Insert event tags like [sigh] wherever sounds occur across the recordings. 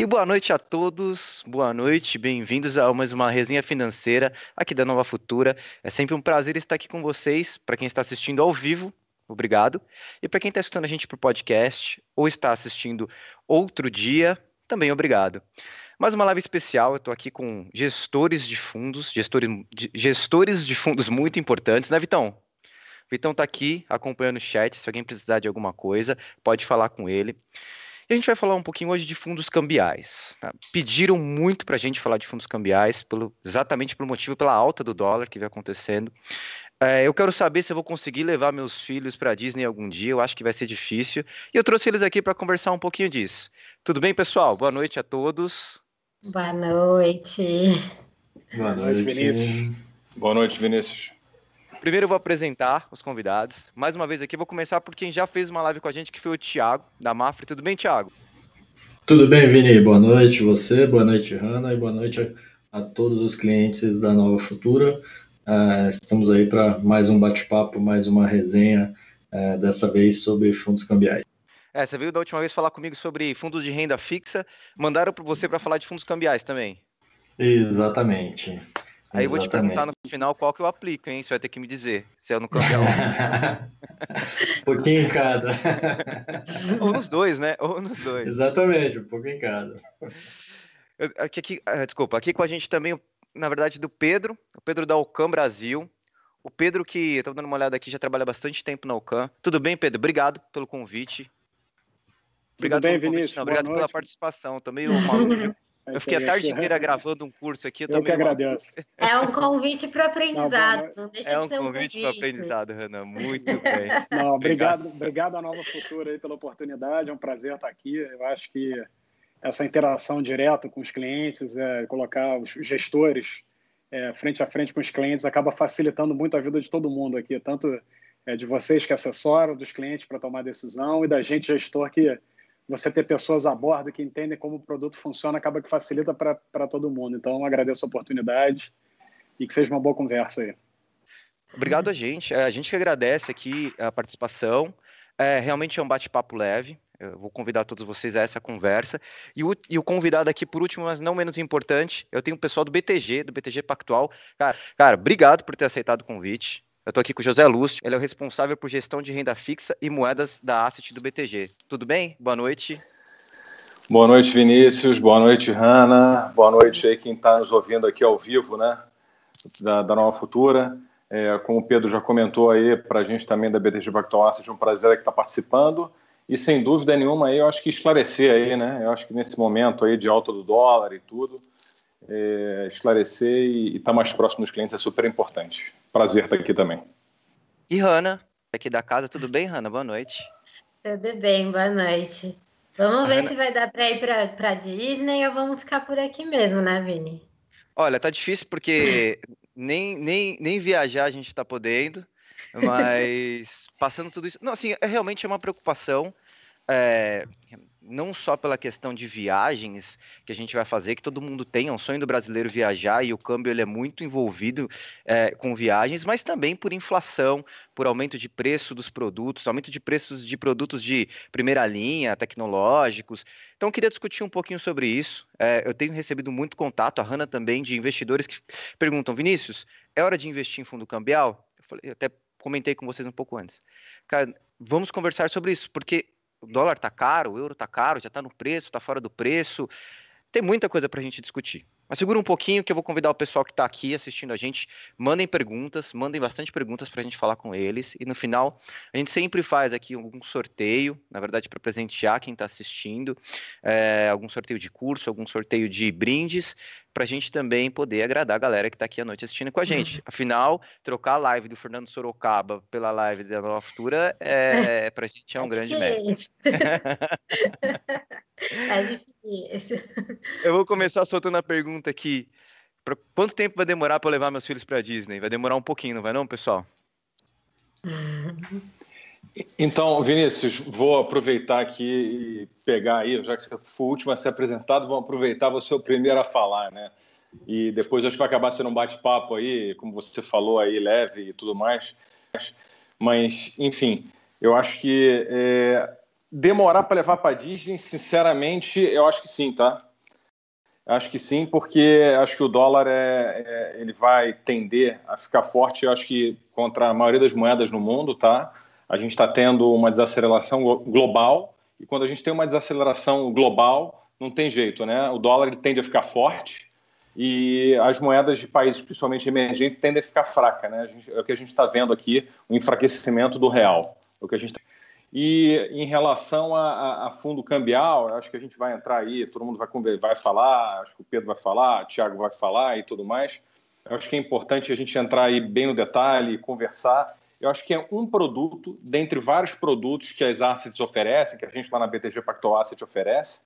E boa noite a todos, boa noite, bem-vindos a mais uma resenha financeira aqui da Nova Futura. É sempre um prazer estar aqui com vocês. Para quem está assistindo ao vivo, obrigado. E para quem está escutando a gente por podcast ou está assistindo outro dia, também obrigado. Mais uma live especial, eu estou aqui com gestores de fundos, gestores, gestores de fundos muito importantes, né, Vitão? Vitão está aqui acompanhando o chat, se alguém precisar de alguma coisa, pode falar com ele. E a gente vai falar um pouquinho hoje de fundos cambiais. Tá? Pediram muito para a gente falar de fundos cambiais, pelo, exatamente pelo motivo pela alta do dólar que vem acontecendo. É, eu quero saber se eu vou conseguir levar meus filhos para a Disney algum dia. Eu acho que vai ser difícil. E eu trouxe eles aqui para conversar um pouquinho disso. Tudo bem, pessoal? Boa noite a todos. Boa noite. Boa noite, Vinícius. Boa noite, Vinícius. Primeiro eu vou apresentar os convidados. Mais uma vez aqui, vou começar por quem já fez uma live com a gente, que foi o Thiago, da Mafra. Tudo bem, Thiago? Tudo bem, Vini. Boa noite você, boa noite, Hanna, e boa noite a, a todos os clientes da Nova Futura. Uh, estamos aí para mais um bate-papo, mais uma resenha, uh, dessa vez sobre fundos cambiais. É, você veio da última vez falar comigo sobre fundos de renda fixa. Mandaram para você para falar de fundos cambiais também. Exatamente. Aí eu vou te perguntar no final qual que eu aplico, hein? Você vai ter que me dizer se é no cambial. um [laughs] pouquinho em cada. [laughs] Ou nos dois, né? Ou nos dois. Exatamente, um pouco em cada. Aqui, aqui, ah, desculpa, aqui com a gente também, na verdade, do Pedro, o Pedro da Ocam Brasil. O Pedro que, estou dando uma olhada aqui, já trabalha bastante tempo na Ocam. Tudo bem, Pedro? Obrigado pelo convite. Obrigado Tudo bem, Vinícius? Não, obrigado pela participação. Tô meio maluco. [laughs] Eu fiquei a tarde inteira gravando um curso aqui. Eu, eu que agradeço. [laughs] É um convite para o aprendizado. Não, não deixa é um de ser um convite para aprendizado, Renan. Muito [laughs] bem. Não, obrigado, obrigado à Nova Futura aí pela oportunidade. É um prazer estar aqui. Eu acho que essa interação direta com os clientes, é, colocar os gestores é, frente a frente com os clientes, acaba facilitando muito a vida de todo mundo aqui, tanto é, de vocês que assessoram, dos clientes para tomar decisão e da gente gestor que você ter pessoas a bordo que entendem como o produto funciona acaba que facilita para todo mundo. Então, agradeço a oportunidade e que seja uma boa conversa aí. Obrigado a gente. É, a gente que agradece aqui a participação. É, realmente é um bate-papo leve. Eu vou convidar todos vocês a essa conversa. E o, e o, convidado aqui, por último, mas não menos importante, eu tenho o pessoal do BTG, do BTG Pactual. Cara, cara obrigado por ter aceitado o convite. Eu estou aqui com o José Lúcio, ele é o responsável por gestão de renda fixa e moedas da Asset do BTG. Tudo bem? Boa noite. Boa noite, Vinícius. Boa noite, Hanna. Boa noite aí quem está nos ouvindo aqui ao vivo, né? Da, da Nova Futura. É, como o Pedro já comentou aí, para a gente também da BTG Pactual Asset, é um prazer que está participando. E sem dúvida nenhuma aí, eu acho que esclarecer aí, né? Eu acho que nesse momento aí de alta do dólar e tudo, é, esclarecer e estar tá mais próximo dos clientes é super importante. Prazer estar aqui também. E Hanna, aqui da casa, tudo bem, Hanna? Boa noite. Tudo bem, boa noite. Vamos ver Hanna... se vai dar para ir para Disney ou vamos ficar por aqui mesmo, né, Vini? Olha, tá difícil porque nem, nem, nem viajar a gente está podendo, mas [laughs] passando tudo isso. Não, assim, é realmente é uma preocupação. É, não só pela questão de viagens que a gente vai fazer, que todo mundo tem, é um sonho do brasileiro viajar e o câmbio ele é muito envolvido é, com viagens, mas também por inflação, por aumento de preço dos produtos, aumento de preços de produtos de primeira linha, tecnológicos. Então, queria discutir um pouquinho sobre isso. É, eu tenho recebido muito contato, a Hanna também, de investidores que perguntam: Vinícius, é hora de investir em fundo cambial? Eu, falei, eu até comentei com vocês um pouco antes. Cara, vamos conversar sobre isso, porque o dólar está caro, o euro está caro, já está no preço, está fora do preço. Tem muita coisa para a gente discutir. Mas segura um pouquinho que eu vou convidar o pessoal que está aqui assistindo a gente. Mandem perguntas, mandem bastante perguntas para a gente falar com eles. E no final, a gente sempre faz aqui algum sorteio, na verdade, para presentear quem está assistindo. É, algum sorteio de curso, algum sorteio de brindes, para a gente também poder agradar a galera que está aqui à noite assistindo com a gente. [laughs] Afinal, trocar a live do Fernando Sorocaba pela live da Nova Futura, é, [laughs] para a gente é um é grande mérito. [laughs] é difícil. [laughs] Eu vou começar soltando a pergunta aqui. Pra quanto tempo vai demorar para levar meus filhos para Disney? Vai demorar um pouquinho, não vai não, pessoal? [laughs] Então, Vinícius, vou aproveitar aqui e pegar aí, já que você foi o último a ser apresentado, vamos aproveitar você o primeiro a falar, né? E depois acho que vai acabar sendo um bate-papo aí, como você falou aí, leve e tudo mais. Mas, enfim, eu acho que é, demorar para levar para Disney, sinceramente, eu acho que sim, tá? Acho que sim, porque acho que o dólar é, é, ele vai tender a ficar forte, eu acho que contra a maioria das moedas no mundo, tá? A gente está tendo uma desaceleração global, e quando a gente tem uma desaceleração global, não tem jeito, né? O dólar ele tende a ficar forte e as moedas de países, principalmente emergentes, tendem a ficar fracas, né? Gente, é o que a gente está vendo aqui, o enfraquecimento do real. É o que a gente tá e em relação a, a, fundo cambial, acho que a gente vai entrar aí, todo mundo vai, vai falar, acho que o Pedro vai falar, o Thiago vai falar e tudo mais. Eu acho que é importante a gente entrar aí bem no detalhe, conversar. Eu acho que é um produto, dentre vários produtos que as assets oferecem, que a gente lá na BTG Pactual Asset oferece,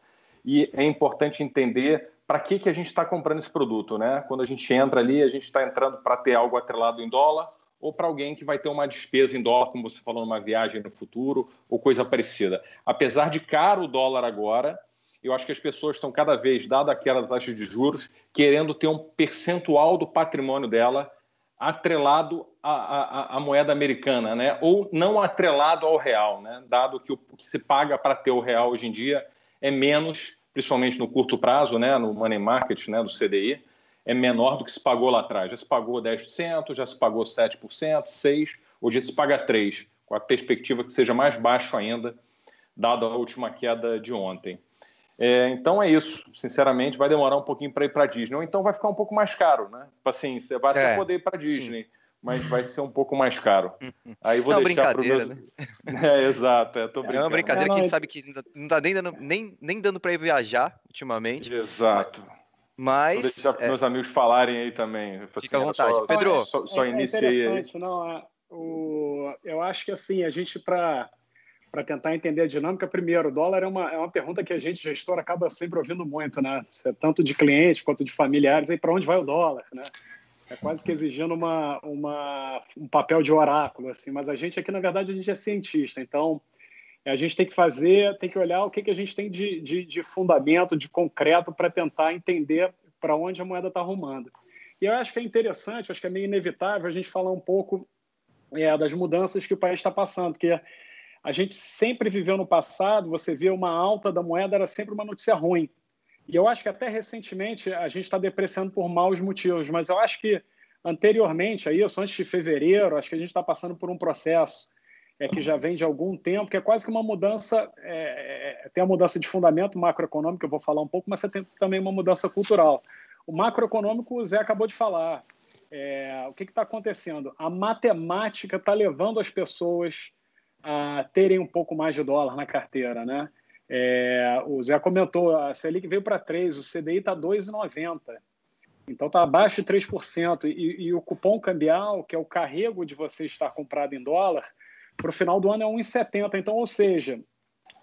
e é importante entender para que, que a gente está comprando esse produto. Né? Quando a gente entra ali, a gente está entrando para ter algo atrelado em dólar ou para alguém que vai ter uma despesa em dólar, como você falou, numa viagem no futuro ou coisa parecida. Apesar de caro o dólar agora, eu acho que as pessoas estão cada vez, dada aquela taxa de juros, querendo ter um percentual do patrimônio dela atrelado à, à, à, moeda americana, né? ou não atrelado ao real, né? dado que o que se paga para ter o real hoje em dia é menos, principalmente no curto prazo, né? no money market, né? do CDI, é menor do que se pagou lá atrás. Já se pagou 10%, já se pagou 7%, 6%, hoje se paga 3%, com a perspectiva que seja mais baixo ainda, dada a última queda de ontem. É, então é isso. Sinceramente, vai demorar um pouquinho para ir para Disney. Ou então vai ficar um pouco mais caro, né? Assim, você vai até é, poder ir para Disney, sim. mas vai ser um pouco mais caro. [laughs] Aí vou é deixar para meus... né? [laughs] É, exato. É, é uma brincadeira que a gente sabe que não está nem dando, nem, nem dando para ir viajar ultimamente. Exato. Mas mas. Vou deixar para é... meus amigos falarem aí também. Fica à assim, vontade. Só, Pedro, só, só é, iniciei aí. Não, é, o, eu acho que assim, a gente, para para tentar entender a dinâmica, primeiro, o dólar é uma, é uma pergunta que a gente, gestor, acaba sempre ouvindo muito, né? Tanto de clientes quanto de familiares, aí para onde vai o dólar, né? É quase que exigindo uma, uma, um papel de oráculo, assim. Mas a gente aqui, na verdade, a gente é cientista, então a gente tem que fazer, tem que olhar o que, que a gente tem de, de, de fundamento, de concreto, para tentar entender para onde a moeda está arrumando. E eu acho que é interessante, acho que é meio inevitável a gente falar um pouco é, das mudanças que o país está passando, porque a gente sempre viveu no passado, você via uma alta da moeda, era sempre uma notícia ruim. E eu acho que até recentemente a gente está depreciando por maus motivos, mas eu acho que anteriormente a isso, antes de fevereiro, acho que a gente está passando por um processo é, que já vem de algum tempo, que é quase que uma mudança, é, é, tem a mudança de fundamento macroeconômico, eu vou falar um pouco, mas você tem também uma mudança cultural. O macroeconômico, o Zé acabou de falar. É, o que está acontecendo? A matemática está levando as pessoas a terem um pouco mais de dólar na carteira, né? É, o Zé comentou, a Selic veio para 3, o CDI está 2,90. Então está abaixo de 3%. E, e o cupom cambial, que é o carrego de você estar comprado em dólar, para o final do ano é 1,70. Então, ou seja,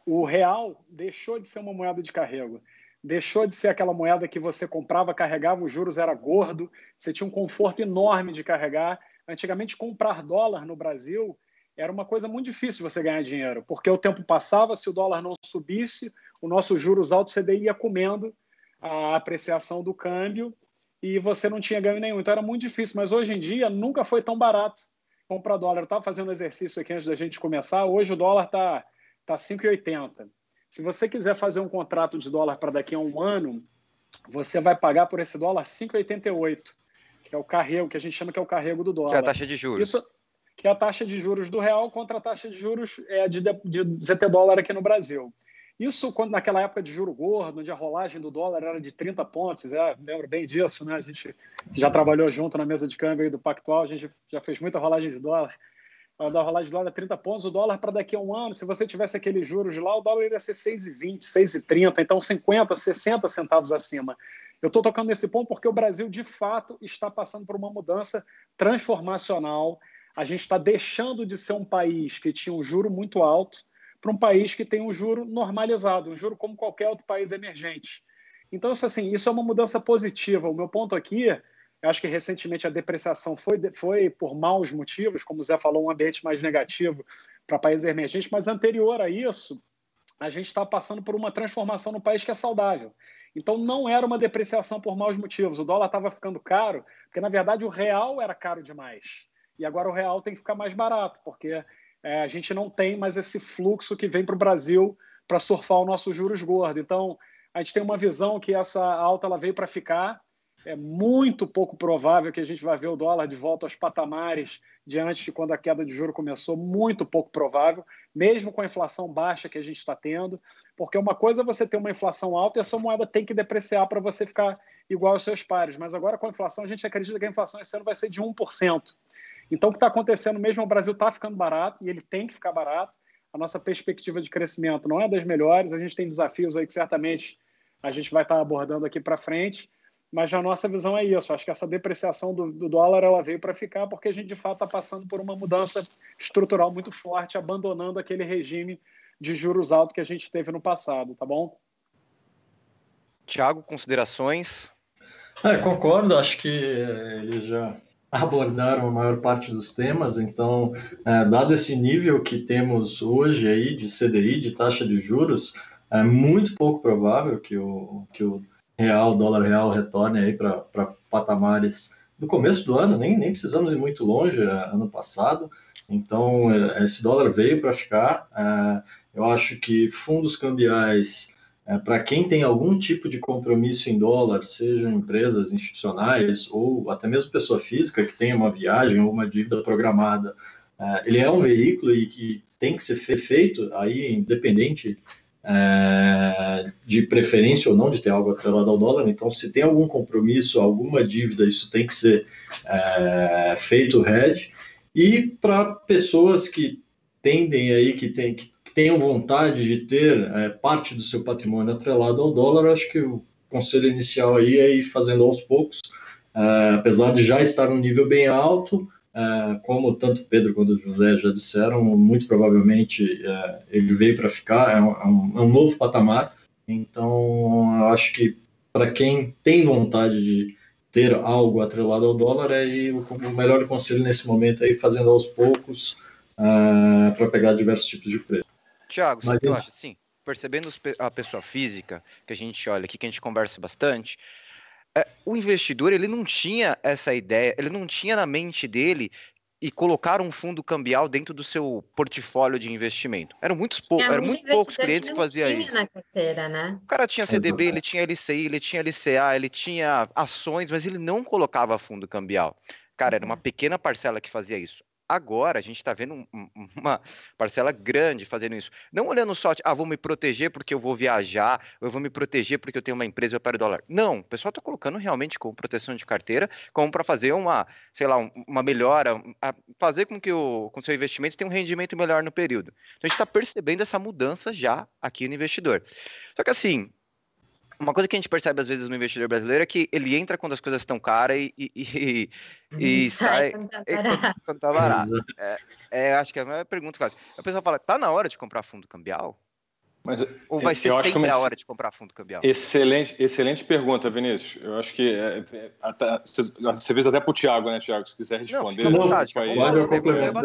o real deixou de ser uma moeda de carrego. Deixou de ser aquela moeda que você comprava, carregava, os juros era gordo, você tinha um conforto enorme de carregar. Antigamente, comprar dólar no Brasil era uma coisa muito difícil você ganhar dinheiro, porque o tempo passava, se o dólar não subisse, o nosso juros alto CDI ia comendo a apreciação do câmbio e você não tinha ganho nenhum. Então era muito difícil, mas hoje em dia nunca foi tão barato comprar dólar. Eu estava fazendo exercício aqui antes da gente começar. Hoje o dólar está tá 5,80. Tá Se você quiser fazer um contrato de dólar para daqui a um ano, você vai pagar por esse dólar 5,88, que é o carrego, que a gente chama que é o carrego do dólar. Que é a taxa de juros. Isso, que é a taxa de juros do real contra a taxa de juros é, de, de ZT dólar aqui no Brasil. Isso quando naquela época de juro gordo, onde a rolagem do dólar era de 30 pontos, é, lembro bem disso, né? A gente já trabalhou junto na mesa de câmbio do Pactual, a gente já fez muita rolagem de dólar. Quando a rolagem de dólar é 30 pontos, o dólar para daqui a um ano, se você tivesse aqueles juros lá, o dólar iria ser 6,20, 6,30, então 50, 60 centavos acima. Eu estou tocando nesse ponto porque o Brasil, de fato, está passando por uma mudança transformacional. A gente está deixando de ser um país que tinha um juro muito alto para um país que tem um juro normalizado, um juro como qualquer outro país emergente. Então, isso, assim, isso é uma mudança positiva. O meu ponto aqui, eu acho que recentemente a depreciação foi, foi por maus motivos, como o Zé falou, um ambiente mais negativo para países emergentes, mas anterior a isso, a gente está passando por uma transformação no país que é saudável. Então, não era uma depreciação por maus motivos. O dólar estava ficando caro, porque, na verdade, o real era caro demais. E agora o real tem que ficar mais barato, porque é, a gente não tem mais esse fluxo que vem para o Brasil para surfar o nosso juros gordo. Então, a gente tem uma visão que essa alta ela veio para ficar. É muito pouco provável que a gente vai ver o dólar de volta aos patamares de antes de quando a queda de juro começou, muito pouco provável, mesmo com a inflação baixa que a gente está tendo, porque uma coisa é você ter uma inflação alta e essa moeda tem que depreciar para você ficar igual aos seus pares, mas agora com a inflação a gente acredita que a inflação esse ano vai ser de 1%. Então o que está acontecendo mesmo, o Brasil está ficando barato e ele tem que ficar barato, a nossa perspectiva de crescimento não é das melhores, a gente tem desafios aí que certamente a gente vai estar abordando aqui para frente, mas a nossa visão é isso. Acho que essa depreciação do, do dólar ela veio para ficar porque a gente de fato está passando por uma mudança estrutural muito forte, abandonando aquele regime de juros altos que a gente teve no passado, tá bom? Tiago, considerações? É, concordo, acho que eles já abordaram a maior parte dos temas, então, é, dado esse nível que temos hoje aí de CDI, de taxa de juros, é muito pouco provável que o, que o real, dólar real retorne aí para patamares do começo do ano, nem, nem precisamos ir muito longe, é, ano passado, então é, esse dólar veio para ficar, é, eu acho que fundos cambiais é, para quem tem algum tipo de compromisso em dólar, sejam empresas institucionais ou até mesmo pessoa física que tenha uma viagem ou uma dívida programada, é, ele é um veículo e que tem que ser feito aí independente é, de preferência ou não de ter algo atrelado ao dólar. Então, se tem algum compromisso, alguma dívida, isso tem que ser é, feito hedge. E para pessoas que tendem aí, que, tem, que tenham vontade de ter é, parte do seu patrimônio atrelado ao dólar, acho que o conselho inicial aí é ir fazendo aos poucos, é, apesar de já estar num nível bem alto, é, como tanto Pedro quanto José já disseram, muito provavelmente é, ele veio para ficar, é um, é um, novo patamar, então acho que para quem tem vontade de ter algo atrelado ao dólar, é o, o melhor conselho nesse momento é ir fazendo aos poucos, Uh, para pegar diversos tipos de preço. Tiago, você eu... acha assim? Percebendo a pessoa física, que a gente olha aqui, que a gente conversa bastante, é, o investidor ele não tinha essa ideia, ele não tinha na mente dele e colocar um fundo cambial dentro do seu portfólio de investimento. Eram muitos pou... eram muito poucos clientes que, que faziam isso. Carteira, né? O cara tinha CDB, ele tinha LCI, ele tinha LCA, ele tinha ações, mas ele não colocava fundo cambial. Cara, era uma uhum. pequena parcela que fazia isso. Agora a gente está vendo um, uma parcela grande fazendo isso. Não olhando só, ah, vou me proteger porque eu vou viajar, ou eu vou me proteger porque eu tenho uma empresa e eu paro dólar. Não, o pessoal está colocando realmente como proteção de carteira, como para fazer uma, sei lá, uma melhora, fazer com que o com seu investimento tenha um rendimento melhor no período. Então a gente está percebendo essa mudança já aqui no investidor. Só que assim, uma coisa que a gente percebe às vezes no investidor brasileiro é que ele entra quando as coisas estão caras e, e, e, e [laughs] sai quando tá barato. Quando tá barato. É, é, acho que é a minha pergunta quase. A pessoa fala, tá na hora de comprar fundo cambial? Mas, Ou vai ser sempre a hora de comprar fundo cambial? Excelente, excelente pergunta, Vinícius. Eu acho que é, é, até, você fez até para o Thiago, né, Thiago? Se quiser responder. Não, vontade, aí,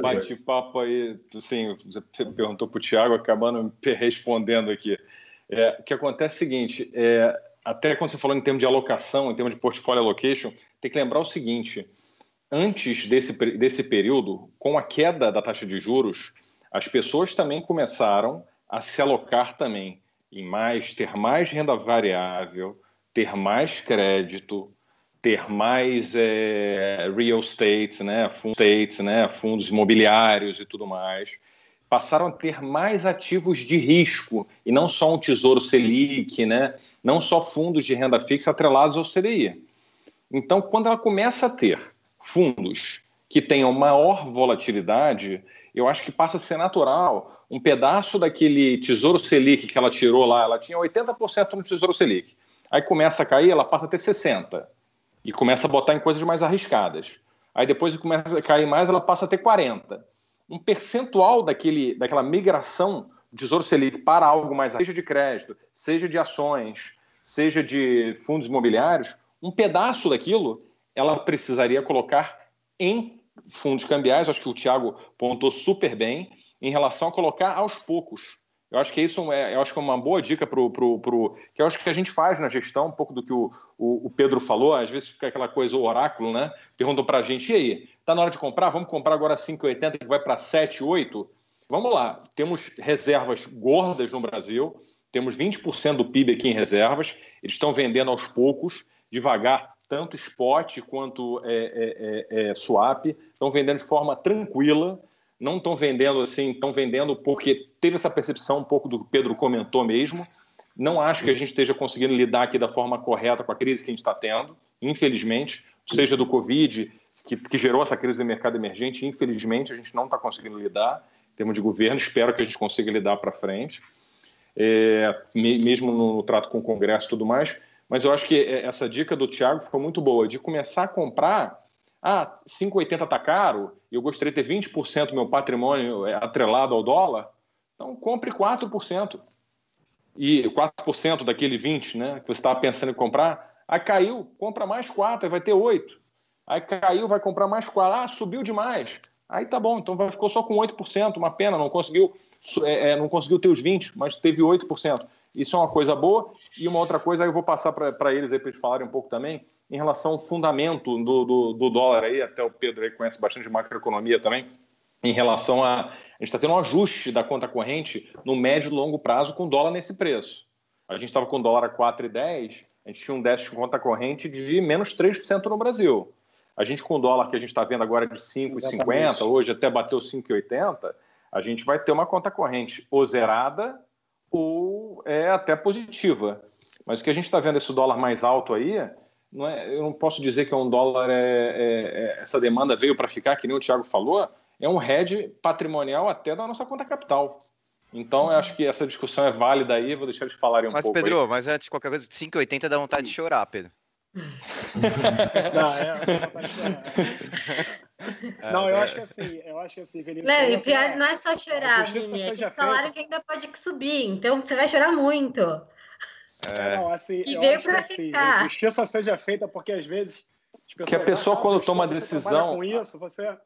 bate-papo aí, assim, você perguntou para o Thiago, acabando [laughs] respondendo aqui. É, o que acontece é o seguinte, é, até quando você falou em termos de alocação, em termos de portfólio allocation, tem que lembrar o seguinte, antes desse, desse período, com a queda da taxa de juros, as pessoas também começaram a se alocar também em mais, ter mais renda variável, ter mais crédito, ter mais é, real estate, né, fundos, né, fundos imobiliários e tudo mais passaram a ter mais ativos de risco e não só um tesouro Selic, né? não só fundos de renda fixa atrelados ao CDI. Então, quando ela começa a ter fundos que tenham maior volatilidade, eu acho que passa a ser natural um pedaço daquele tesouro Selic que ela tirou lá, ela tinha 80% no tesouro Selic. Aí começa a cair, ela passa a ter 60% e começa a botar em coisas mais arriscadas. Aí depois começa a cair mais, ela passa a ter 40% um percentual daquele, daquela migração do Tesouro Selic para algo mais, seja de crédito, seja de ações, seja de fundos imobiliários, um pedaço daquilo ela precisaria colocar em fundos cambiais. Acho que o Tiago pontou super bem em relação a colocar aos poucos. Eu acho que isso é, eu acho que é uma boa dica para o. Que eu acho que a gente faz na gestão, um pouco do que o, o, o Pedro falou, às vezes fica aquela coisa, o oráculo, né? Perguntam para a gente, e aí, Está na hora de comprar? Vamos comprar agora 5,80 que vai para 7,8? Vamos lá. Temos reservas gordas no Brasil, temos 20% do PIB aqui em reservas, eles estão vendendo aos poucos, devagar, tanto spot quanto é, é, é, é swap, estão vendendo de forma tranquila, não estão vendendo assim, estão vendendo porque teve essa percepção um pouco do que o Pedro comentou mesmo. Não acho que a gente esteja conseguindo lidar aqui da forma correta com a crise que a gente está tendo, infelizmente, seja do Covid, que, que gerou essa crise do mercado emergente, infelizmente a gente não está conseguindo lidar em termos de governo, espero que a gente consiga lidar para frente, é, mesmo no, trato com o Congresso e tudo mais, mas eu acho que é, essa dica do Thiago foi muito boa, de começar a comprar ah, 5,80 está caro, eu gostaria de ter 20% do meu patrimônio é, atrelado ao dólar, então compre 4%. E 4% daquele 20%, né, que você estava pensando em comprar, aí caiu, compra mais 4%, aí vai ter 8%. Aí caiu, vai comprar mais 4%, ah, subiu demais. Aí tá bom, então ficou só com 8%, uma pena, não conseguiu, é, é não conseguiu ter os 20%, mas teve 8%. Isso é uma coisa boa. E uma outra coisa, aí eu vou passar para eles aí para eles falarem um pouco também, em relação ao fundamento do, do, do, dólar aí, até o Pedro aí conhece bastante de macroeconomia também, em relação a. A gente está tendo um ajuste da conta corrente no médio e longo prazo com o dólar nesse preço. A gente estava com dólar a 4,10, a gente tinha um déficit de conta corrente de menos 3% no Brasil. A gente com o dólar que a gente está vendo agora de 5,50, hoje até bateu 5,80, a gente vai ter uma conta corrente ou zerada ou é até positiva. Mas o que a gente está vendo esse dólar mais alto aí, não é, eu não posso dizer que é um dólar, é, é, é essa demanda veio para ficar, que nem o Thiago falou, é um hedge patrimonial até da nossa conta capital. Então, eu acho que essa discussão é válida aí, vou deixar eles falarem um mas, pouco. Mas, Pedro, aí. mas antes de qualquer coisa, 5,80 dá vontade de chorar, Pedro. [laughs] [laughs] não, é, é, não, eu acho que assim, eu acho que assim, Vinícius. Não, e pior não é só chorar, Vini, é falaram que ainda pode subir, então você vai chorar muito. É. Não, assim, que veio para assim, ficar. justiça seja feita, porque às vezes. Que a pessoa, quando toma a decisão. Com isso, você...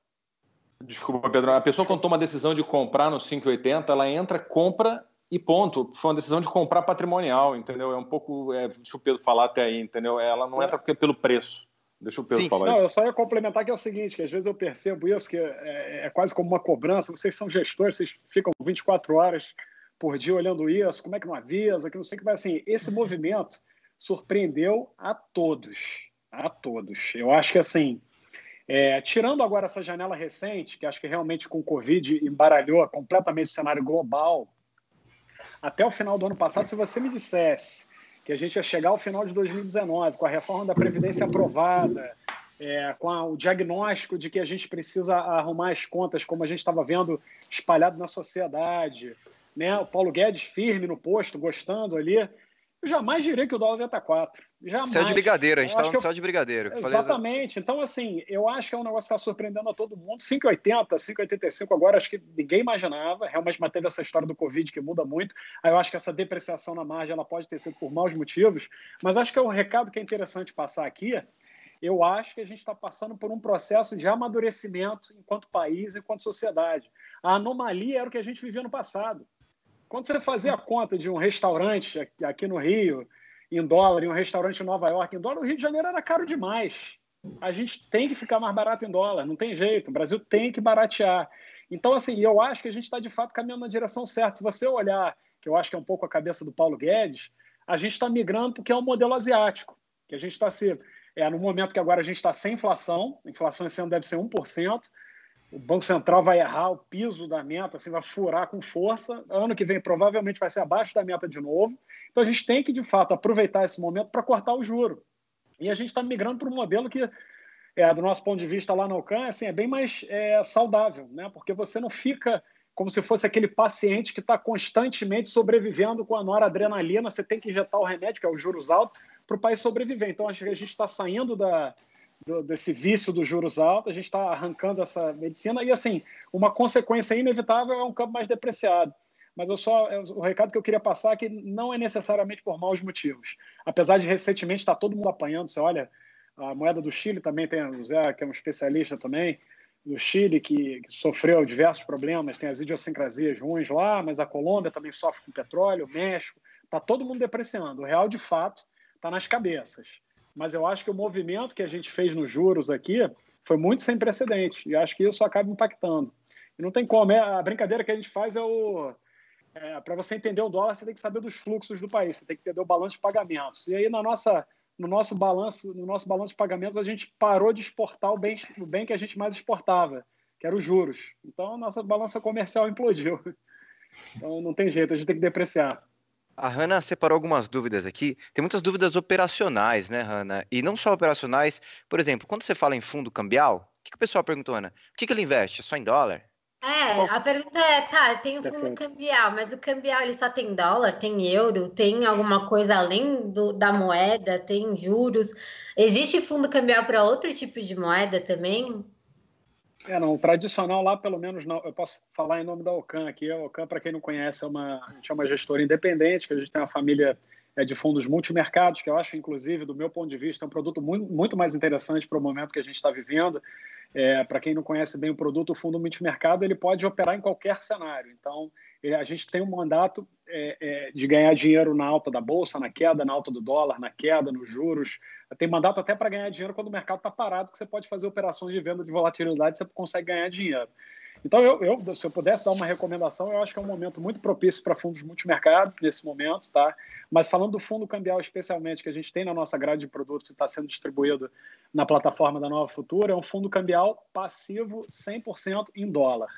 Desculpa, Pedro. A pessoa, quando toma a decisão de comprar no 580, ela entra, compra e ponto. Foi uma decisão de comprar patrimonial, entendeu? É um pouco. É, deixa o Pedro falar até aí, entendeu? Ela não é. entra porque é pelo preço. Deixa o Pedro Sim. falar. Não, eu só ia complementar que é o seguinte, que às vezes eu percebo isso, que é, é, quase como uma cobrança. Vocês são gestores, vocês ficam 24 horas por dia olhando isso, como é que não avisa, que não sei o que vai assim. Esse movimento surpreendeu a todos, a todos. Eu acho que assim, é, tirando agora essa janela recente, que acho que realmente com o Covid embaralhou completamente o cenário global, até o final do ano passado, se você me dissesse que a gente ia chegar ao final de 2019 com a reforma da Previdência aprovada, é, com a, o diagnóstico de que a gente precisa arrumar as contas, como a gente estava vendo espalhado na sociedade, né? O Paulo Guedes firme no posto, gostando ali. Eu jamais diria que o dólar ia estar 4. Jamais. Céu de brigadeiro, a gente estava no céu de brigadeiro. Exatamente. Então, assim, eu acho que é um negócio que está surpreendendo a todo mundo. 5,80, 5,85 agora, acho que ninguém imaginava. Realmente manteve essa história do Covid que muda muito. Aí eu acho que essa depreciação na margem ela pode ter sido por maus motivos. Mas acho que é um recado que é interessante passar aqui. Eu acho que a gente está passando por um processo de amadurecimento enquanto país, enquanto sociedade. A anomalia era o que a gente vivia no passado. Quando você fazia a conta de um restaurante aqui no Rio, em dólar, em um restaurante em Nova York, em dólar, o Rio de Janeiro era caro demais. A gente tem que ficar mais barato em dólar, não tem jeito. O Brasil tem que baratear. Então, assim, eu acho que a gente está de fato caminhando na direção certa. Se você olhar, que eu acho que é um pouco a cabeça do Paulo Guedes, a gente está migrando porque é um modelo asiático, que a gente está se. É, no momento que agora a gente está sem inflação, inflação esse ano deve ser 1%, o Banco Central vai errar o piso da meta, assim, vai furar com força. Ano que vem provavelmente vai ser abaixo da meta de novo. Então a gente tem que, de fato, aproveitar esse momento para cortar o juro. E a gente está migrando para um modelo que, é, do nosso ponto de vista lá no Alcan, assim, é bem mais é, saudável, né? porque você não fica como se fosse aquele paciente que está constantemente sobrevivendo com a noradrenalina, você tem que injetar o remédio, que é o juros alto, para o país sobreviver. Então, acho que a gente está saindo da, do, desse vício dos juros altos, a gente está arrancando essa medicina e, assim, uma consequência inevitável é um campo mais depreciado. Mas eu só, o recado que eu queria passar é que não é necessariamente por maus motivos. Apesar de recentemente estar tá todo mundo apanhando, você olha, a moeda do Chile também tem o Zé, que é um especialista também, do Chile, que, que, sofreu diversos problemas, tem as idiosincrasias ruins lá, mas a Colômbia também sofre com petróleo, o México, está todo mundo depreciando. O real, de fato, está nas cabeças mas eu acho que o movimento que a gente fez nos juros aqui foi muito sem precedente, e acho que isso acaba impactando. E não tem como, é, a brincadeira que a gente faz é o, é, para você entender o dólar, você tem que saber dos fluxos do país, você tem que entender o balanço de pagamentos. E aí, na nossa, no nosso balanço, no nosso balanço de pagamentos, a gente parou de exportar o bem, o bem que a gente mais exportava, que era os juros. Então, a nossa balança comercial implodiu. [laughs] Então, não tem jeito, a gente tem que depreciar. A Hanna separou algumas dúvidas aqui. Tem muitas dúvidas operacionais, né, Hanna? E não só operacionais. Por exemplo, quando você fala em fundo cambial, o que, que o pessoal perguntou, Ana? O que, que ele investe? Só em dólar? É, a pergunta é, tá, tem o fundo cambial, mas o cambial ele só tem dólar, tem euro, tem alguma coisa além do, da moeda, tem juros. Existe fundo cambial para outro tipo de moeda também? É, não, tradicional lá, pelo menos, não, eu posso falar em nome da Ocan aqui. A Ocan, para quem não conhece, é uma, a gente é uma gestora independente, que a gente tem uma família é, de fundos multimercados, que eu acho, inclusive, do meu ponto de vista, é um produto muito, muito mais interessante para o momento que a gente está vivendo. É, Para quem não conhece bem o produto, o fundo multimercado ele pode operar em qualquer cenário. Então, a gente tem um mandato é, é, de ganhar dinheiro na alta da bolsa, na queda, na alta do dólar, na queda, nos juros. Tem mandato até para ganhar dinheiro quando o mercado está parado, que você pode fazer operações de venda de volatilidade, você consegue ganhar dinheiro. Então, eu, eu, se eu pudesse dar uma recomendação, eu acho que é um momento muito propício para fundos multimercado nesse momento, tá? Mas falando do fundo cambial especialmente, que a gente tem na nossa grade de produtos e está sendo distribuído na plataforma da Nova Futura, é um fundo cambial passivo 100% em dólar.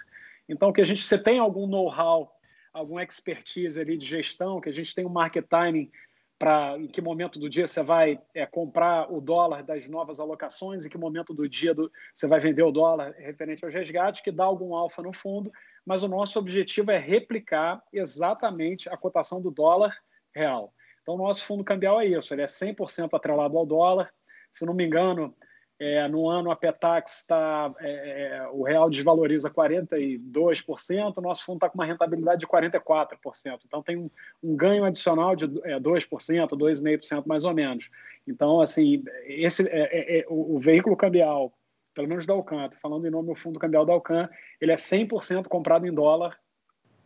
Então, que a gente, você tem algum know-how, alguma expertise ali de gestão, que a gente tem um market timing para em que momento do dia você vai é, comprar o dólar das novas alocações, em que momento do dia do, você vai vender o dólar referente aos resgates, que dá algum alfa no fundo, mas o nosso objetivo é replicar exatamente a cotação do dólar real. Então, o nosso fundo cambial é isso, ele é 100% atrelado ao dólar. Se não me engano, é, no ano, a Petax está. É, é, o real desvaloriza 42%, o nosso fundo está com uma rentabilidade de 44%. Então, tem um, um ganho adicional de é, 2%, 2,5% mais ou menos. Então, assim, esse, é, é, é o, o, veículo cambial, pelo menos da Alcan, falando em nome do fundo cambial da Alcan, ele é 100% comprado em dólar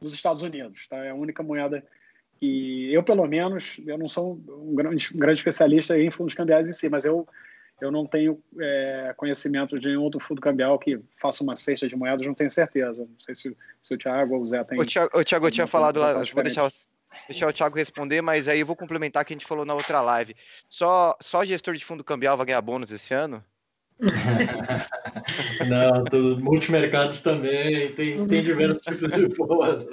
nos Estados Unidos. Tá? É a única moeda que eu, pelo menos, eu não sou um grande, um grande especialista em fundos cambiais em si, mas eu eu não tenho é, conhecimento de nenhum outro fundo cambial que faça uma cesta de moedas, não tenho certeza. Não sei se, se o Thiago ou o Zé tem. O Thiago, o Thiago eu tinha falado lá, vou deixar, deixar o Thiago responder, mas aí eu vou complementar o que a gente falou na outra live. Só, só gestor de fundo cambial vai ganhar bônus esse ano? [laughs] Não, tudo, multimercados também, tem, tem diversos [laughs] tipos de bônus.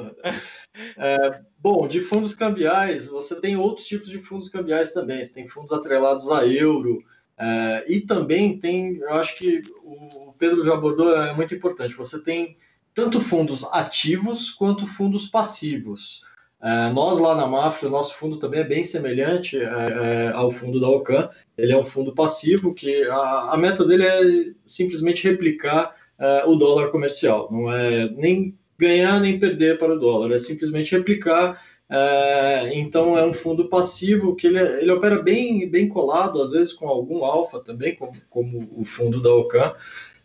É, bom, de fundos cambiais, você tem outros tipos de fundos cambiais também. Você tem fundos atrelados a euro, é, e também tem, eu acho que o Pedro já abordou, é muito importante, você tem tanto fundos ativos quanto fundos passivos. É, nós lá na Mafra, o nosso fundo também é bem semelhante é, é, ao fundo da Ocan. Ele é um fundo passivo que a, a meta dele é simplesmente replicar é, o dólar comercial. Não é nem ganhar nem perder para o dólar, é simplesmente replicar é, então é um fundo passivo que ele, ele opera bem, bem colado, às vezes com algum alfa também, como, como o fundo da Ocan.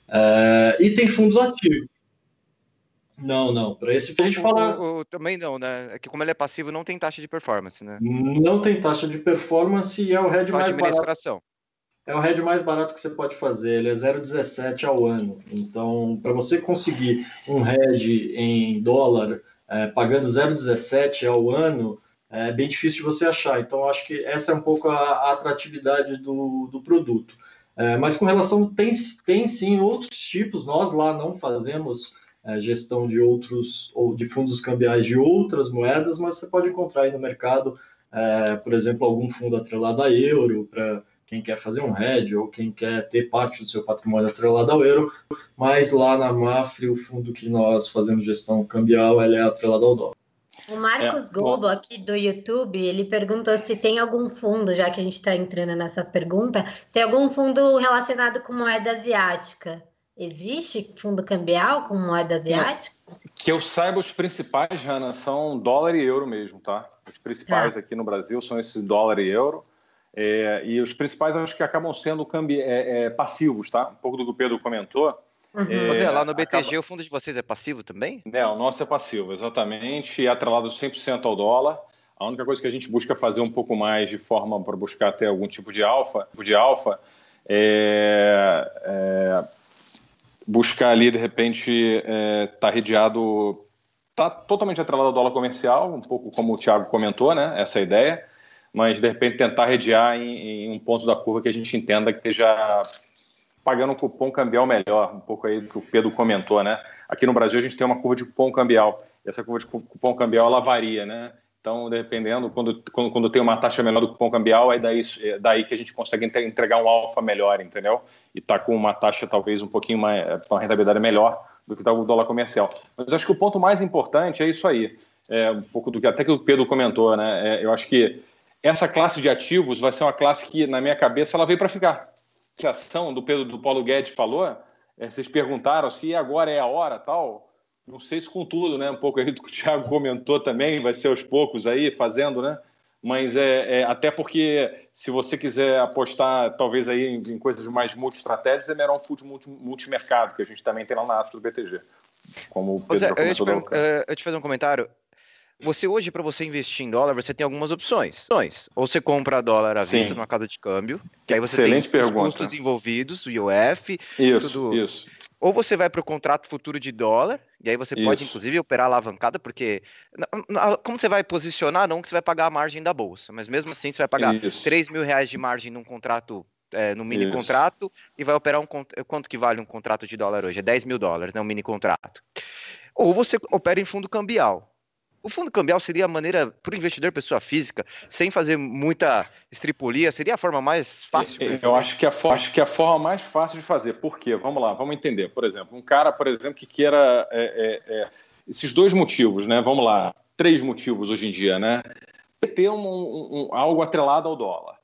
É, e tem fundos ativos. Não, não. Para esse a gente falar. O, o, também não, né? É que como ele é passivo, não tem taxa de performance, né? Não tem taxa de performance e é o hedge mais barato. É o hedge mais barato que você pode fazer. Ele é 0,17 ao ano. Então, para você conseguir um hedge em dólar é, pagando 0,17 ao ano, é bem difícil de você achar. Então, acho que essa é um pouco a, a atratividade do, do produto. É, mas com relação, tem, tem sim outros tipos, nós lá não fazemos é, gestão de outros, ou de fundos cambiais de outras moedas, mas você pode encontrar aí no mercado, é, por exemplo, algum fundo atrelado a euro, para quem quer fazer um hedge ou quem quer ter parte do seu patrimônio atrelado ao euro, mas lá na Mafre, o fundo que nós fazemos gestão cambial, ele é atrelado ao dólar. O Marcos é, Gobo, aqui do YouTube, ele perguntou se tem algum fundo, já que a gente está entrando nessa pergunta, se tem algum fundo relacionado com moeda asiática. Existe fundo cambial com moeda asiática? Que eu saiba, os principais, Jana, são dólar e euro mesmo, tá? Os principais tá. aqui no Brasil são esses dólar e euro. É, e os principais acho que acabam sendo cambi é, é, passivos, tá? Um pouco do que o Pedro comentou. Uhum. É, lá no BTG acaba... o fundo de vocês é passivo também? É, o nosso é passivo, exatamente, e é atrelado 100% ao dólar. A única coisa que a gente busca fazer um pouco mais de forma para buscar ter algum tipo de alfa, de alfa é, é buscar ali, de repente, estar é, tá redeado está totalmente atrelado ao dólar comercial, um pouco como o Thiago comentou, né? Essa ideia, mas de repente tentar redear em, em um ponto da curva que a gente entenda que esteja pagando um cupom cambial melhor, um pouco aí do que o Pedro comentou, né? Aqui no Brasil a gente tem uma curva de cupom cambial. E essa curva de cupom cambial ela varia, né? Então, dependendo, quando, quando, quando tem uma taxa menor do cupom cambial, é daí, é daí que a gente consegue entregar um alfa melhor, entendeu? E tá com uma taxa talvez um pouquinho mais, uma rentabilidade melhor do que está o dólar comercial. Mas acho que o ponto mais importante é isso aí. É um pouco do que até que o Pedro comentou, né? É, eu acho que essa classe de ativos vai ser uma classe que, na minha cabeça, ela veio para ficar. A ação do Pedro do Paulo Guedes falou, é, vocês perguntaram se agora é a hora tal. Não sei se com tudo, né? Um pouco aí do que o Thiago [laughs] comentou também, vai ser aos poucos aí, fazendo, né? Mas é, é até porque se você quiser apostar talvez aí em, em coisas mais multi-estratégias, é melhor um multi, multimercado, que a gente também tem lá na Astro do BTG. Como o Pedro Zé, eu, ia te uh, eu te fazer um comentário. Você hoje, para você investir em dólar, você tem algumas opções. Ou você compra dólar à vista numa casa de câmbio, que aí você Excelente tem pergunta. os custos envolvidos, o IOF. Isso, tudo. isso. Ou você vai para o contrato futuro de dólar, e aí você Isso. pode, inclusive, operar alavancada, porque como você vai posicionar, não que você vai pagar a margem da bolsa, mas mesmo assim você vai pagar Isso. 3 mil reais de margem num contrato, é, no mini Isso. contrato, e vai operar um quanto que vale um contrato de dólar hoje? É 10 mil dólares, né? Um mini contrato. Ou você opera em fundo cambial. O fundo cambial seria a maneira, para o investidor pessoa física, sem fazer muita estripulia, seria a forma mais fácil? Eu acho que, a, acho que é a forma mais fácil de fazer. Por quê? Vamos lá, vamos entender. Por exemplo, um cara, por exemplo, que queira. É, é, é, esses dois motivos, né? Vamos lá, três motivos hoje em dia, né? Ter um, um, algo atrelado ao dólar.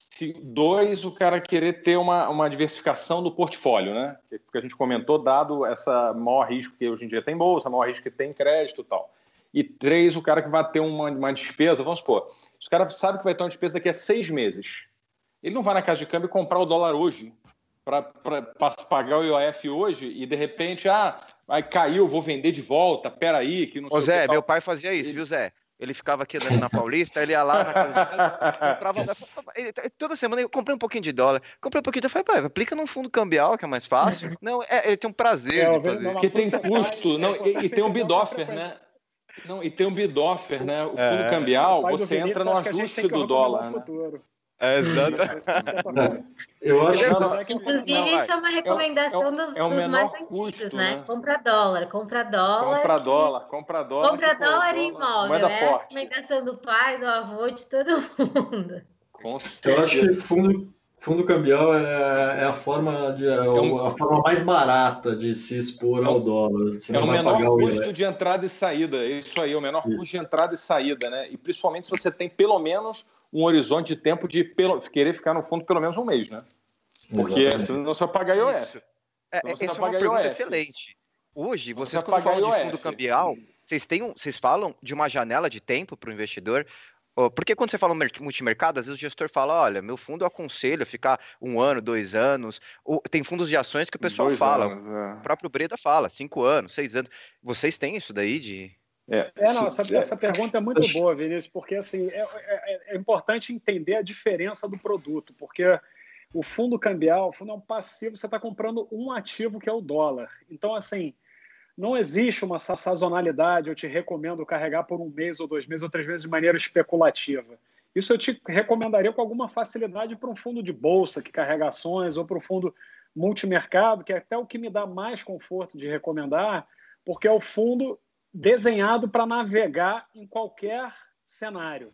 Dois, o cara querer ter uma, uma diversificação do portfólio, né? Porque a gente comentou, dado essa maior risco que hoje em dia tem bolsa, maior risco que tem crédito e tal e três, o cara que vai ter uma, uma despesa, vamos supor, os caras sabem que vai ter uma despesa daqui a seis meses. Ele não vai na casa de câmbio comprar o dólar hoje para pagar o IOF hoje e de repente, ah, aí caiu, vou vender de volta, peraí, que não Ô, Zé, meu pai fazia isso, viu, Zé? Ele ficava aqui na Paulista, ele ia lá na casa de comprava. Ele, toda semana eu comprei um pouquinho de dólar. Comprei um pouquinho de dólar. Falei, pai, aplica num fundo cambial, que é mais fácil. Não, é, ele tem um prazer é, de fazer. Porque tem custo, não, e, e tem um bid-offer, né? Não, e tem um bid-offer, né? O fundo é, cambial, você entra no ajuste do dólar. Né? É, exato. [laughs] Eu acho que... Inclusive, não, isso é uma recomendação é, é, dos, é dos mais antigos, custo, né? né? Compra dólar, compra dólar. Compra dólar, compra dólar. Compra dólar e imóvel. É a recomendação do pai, do avô, de todo [laughs] mundo. Eu acho que fundo, Fundo cambial é, é a forma de é, é um, a forma mais barata de se expor ao dólar. Você é o menor custo o... de entrada e saída. É isso aí, é o menor isso. custo de entrada e saída, né? E principalmente se você tem pelo menos um horizonte de tempo de pelo, querer ficar no fundo pelo menos um mês, né? Porque Exatamente. senão você vai pagar IOF. É, essa é uma pergunta IOF. excelente. Hoje, vocês quando falam de fundo cambial, vocês, têm um, vocês falam de uma janela de tempo para o investidor porque quando você fala multimercado, às vezes o gestor fala: olha, meu fundo eu aconselho a ficar um ano, dois anos. Ou, tem fundos de ações que o pessoal dois fala, anos, é. o próprio Breda fala, cinco anos, seis anos. Vocês têm isso daí de. É, é não, essa, essa pergunta é muito boa, Vinícius, porque assim, é, é, é importante entender a diferença do produto, porque o fundo cambial, o fundo é um passivo, você está comprando um ativo que é o dólar. Então, assim, não existe uma sazonalidade, eu te recomendo carregar por um mês ou dois meses ou três meses de maneira especulativa. Isso eu te recomendaria com alguma facilidade para um fundo de bolsa que carrega ações ou para um fundo multimercado, que é até o que me dá mais conforto de recomendar, porque é o fundo desenhado para navegar em qualquer cenário.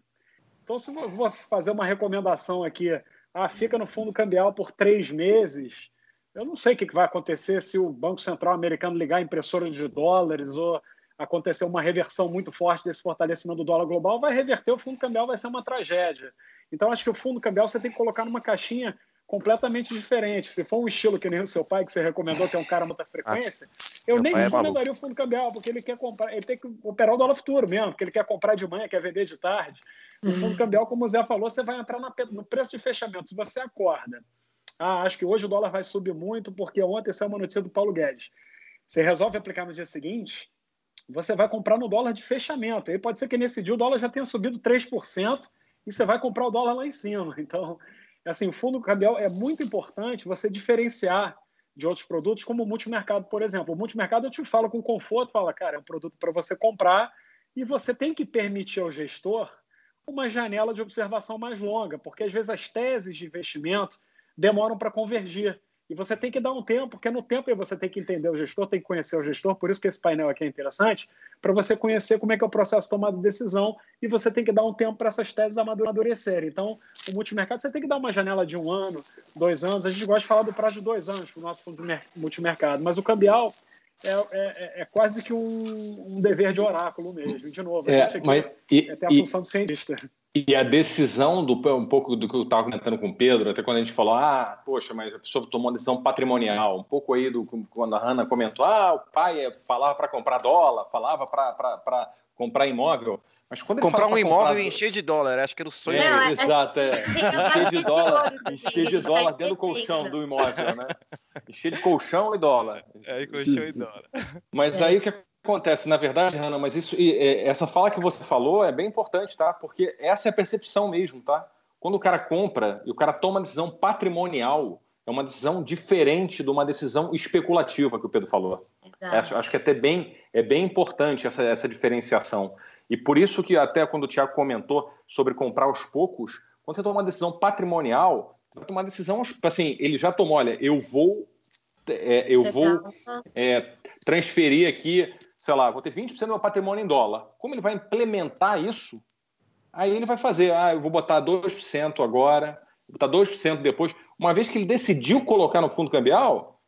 Então, se eu vou fazer uma recomendação aqui, ah, fica no fundo cambial por três meses, eu não sei o que vai acontecer se o Banco Central americano ligar a impressora de dólares ou acontecer uma reversão muito forte desse fortalecimento do dólar global, vai reverter o fundo cambial, vai ser uma tragédia. Então, acho que o fundo cambial você tem que colocar numa caixinha completamente diferente. Se for um estilo que nem o seu pai, que você recomendou, que é um cara muita frequência, eu nem é recomendaria é o fundo cambial, porque ele quer comprar, ele tem que operar o dólar futuro mesmo, porque ele quer comprar de manhã, quer vender de tarde. O fundo cambial, como o Zé falou, você vai entrar no preço de fechamento. Se você acorda ah, acho que hoje o dólar vai subir muito porque ontem saiu uma notícia do Paulo Guedes. Você resolve aplicar no dia seguinte, você vai comprar no dólar de fechamento. Aí pode ser que nesse dia o dólar já tenha subido 3% e você vai comprar o dólar lá em cima. Então, assim, o fundo cambial é muito importante você diferenciar de outros produtos, como o multimercado, por exemplo. O multimercado eu te falo com conforto, fala, cara, é um produto para você comprar E você tem que permitir ao gestor uma janela de observação mais longa, porque às vezes as teses de investimento demoram para convergir. E você tem que dar um tempo, porque no tempo você tem que entender o gestor, tem que conhecer o gestor, por isso que esse painel aqui é interessante, para você conhecer como é que é o processo de tomada de decisão e você tem que dar um tempo para essas teses amadurecerem. Então, o multimercado você tem que dar uma janela de um ano, dois anos. A gente gosta de falar do prazo de dois anos para o nosso fundo multimercado, mas o cambial é, é, é, é quase que um, um, dever de oráculo mesmo. De novo, a é, gente aqui mas, e, é ter a e, função de cientista. E a decisão do um pouco do que eu estava comentando com o Pedro, até quando a gente falou, ah, poxa, mas a pessoa tomou uma decisão patrimonial, um pouco aí do quando a Hanna comentou, ah, o pai falava para comprar dólar, falava para comprar imóvel. Mas quando comprar um imóvel comprar... e encher de dólar, acho que era o sonho. É, dele. exato, é. encher de dólar, encher de dólar dentro do colchão do imóvel, né? Encher de colchão e dólar. É, colchão e dólar. Mas aí o que acontece, na verdade, Hanna, mas isso, essa fala que você falou é bem importante, tá? Porque essa é a percepção mesmo, tá? Quando o cara compra e o cara toma uma decisão patrimonial, é uma decisão diferente de uma decisão especulativa que o Pedro falou. Acho, acho, que é até bem, é bem importante essa, essa diferenciação. E por isso que até quando o Tiago comentou sobre comprar aos poucos, quando você toma uma decisão patrimonial, você vai tomar uma decisão, assim, ele já tomou, olha, eu vou, é, eu vou é, transferir aqui sei lá, vou ter 20% do meu patrimônio em dólar. Como ele vai implementar isso? Aí ele vai fazer, ah, eu vou botar 2% agora, vou botar 2% depois. Uma vez que ele decidiu colocar no fundo cambial,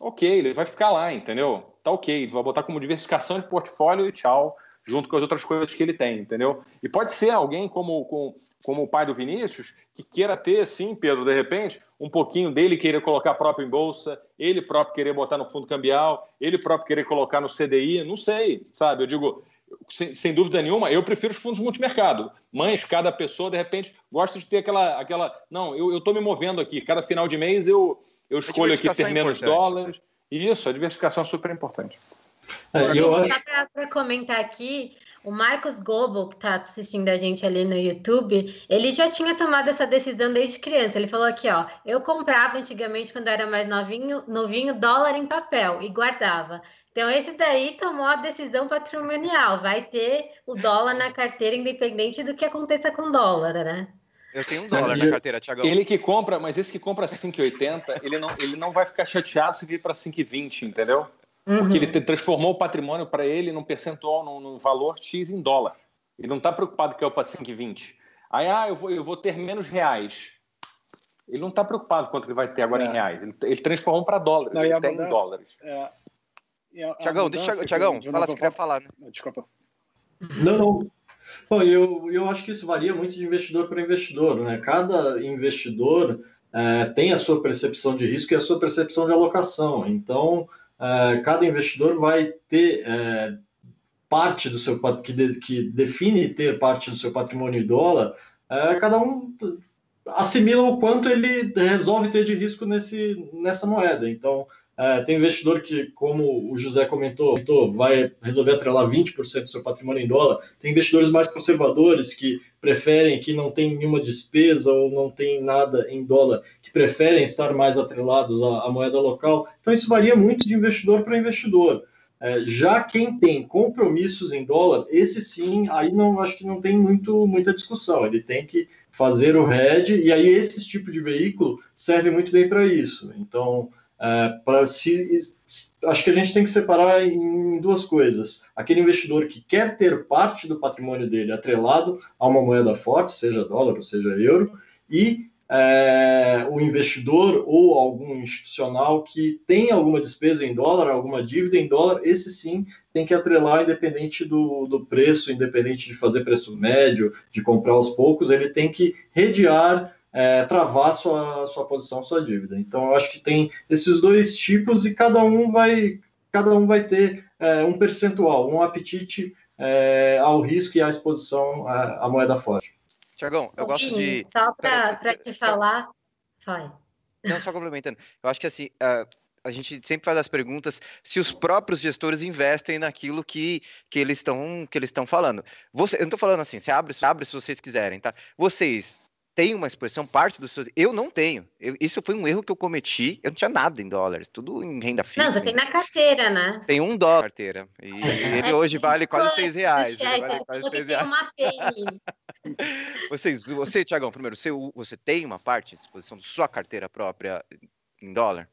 ok, ele vai ficar lá, entendeu? Tá ok, vai botar como diversificação de portfólio e tchau, junto com as outras coisas que ele tem, entendeu? E pode ser alguém como, como, como o pai do Vinícius, que queira ter, sim, Pedro, de repente, um pouquinho dele querer colocar próprio em bolsa, ele próprio querer botar no fundo cambial, ele próprio querer colocar no CDI, não sei, sabe? Eu digo, sem, sem, dúvida nenhuma, eu prefiro os fundos multimercado. Mas cada pessoa, de repente, gosta de ter aquela. aquela não, eu estou me movendo aqui. Cada final de mês eu, eu escolho aqui ter menos é dólares. Isso, a diversificação é super importante. É, eu acho... Para comentar aqui, o Marcos Gobo, que está assistindo a gente ali no YouTube, ele já tinha tomado essa decisão desde criança. Ele falou aqui, ó, eu comprava antigamente, quando era mais novinho, novinho, dólar em papel e guardava. Então, esse daí tomou a decisão patrimonial, vai ter o dólar na carteira, independente do que aconteça com o dólar, né? Eu tenho um dólar na carteira, Tiagão. Ele que compra, mas esse que compra 5,80, ele não, ele não vai ficar chateado se vir para 5,20, entendeu? Uhum. Porque ele transformou o patrimônio para ele num percentual, num, num, valor X em dólar. Ele não está preocupado que é o para 5,20. Aí, ah, eu vou, eu vou ter menos reais. Ele não está preocupado quanto ele vai ter agora é. em reais. Ele, ele transformou para dólares. Não, ele tem mudança, em dólares. É, Tiagão, deixa, Tiagão, fala se quer falar. Né? Desculpa. Não, não. Bom, eu, eu acho que isso varia muito de investidor para investidor. Né? Cada investidor é, tem a sua percepção de risco e a sua percepção de alocação. Então, uh, cada investidor vai ter uh, parte do seu que, de, que define ter parte do seu patrimônio em dólar, uh, cada um assimila o quanto ele resolve ter de risco nesse, nessa moeda. Então, é, tem investidor que, como o José comentou, vai resolver atrelar 20% do seu patrimônio em dólar. Tem investidores mais conservadores que preferem, que não tem nenhuma despesa ou não tem nada em dólar, que preferem estar mais atrelados à, à moeda local. Então, isso varia muito de investidor para investidor. É, já quem tem compromissos em dólar, esse sim, aí não acho que não tem muito, muita discussão. Ele tem que fazer o hedge, e aí esse tipo de veículo serve muito bem para isso. Então, é, para se, acho que a gente tem que separar em duas coisas. Aquele investidor que quer ter parte do patrimônio dele atrelado a uma moeda forte, seja dólar ou seja euro, e é, o investidor ou algum institucional que tem alguma despesa em dólar, alguma dívida em dólar, esse sim tem que atrelar independente do, do preço, independente de fazer preço médio, de comprar aos poucos, ele tem que redear é, travar sua, sua posição, sua dívida. Então, eu acho que tem esses dois tipos e cada um vai, cada um vai ter é, um percentual, um apetite é, ao risco e à exposição à, à moeda forte. Tiagão, eu gosto de. Só para te falar. Vai. Não, só complementando. Eu acho que assim. Uh, a gente sempre faz as perguntas se os próprios gestores investem naquilo que, que eles estão que eles estão falando. Você, eu não estou falando assim, você abre, abre se vocês quiserem, tá? Vocês tem uma expressão, parte dos seus. Eu não tenho. Eu, isso foi um erro que eu cometi. Eu não tinha nada em dólares, tudo em renda fixa. Não, você tem na carteira, né? Tem um dólar na carteira. E ele hoje vale quase seis reais. Ele vale quase você seis tem reais. uma [laughs] PN. Vocês, você, Tiagão, primeiro, você, você tem uma parte à disposição da sua carteira própria em dólar?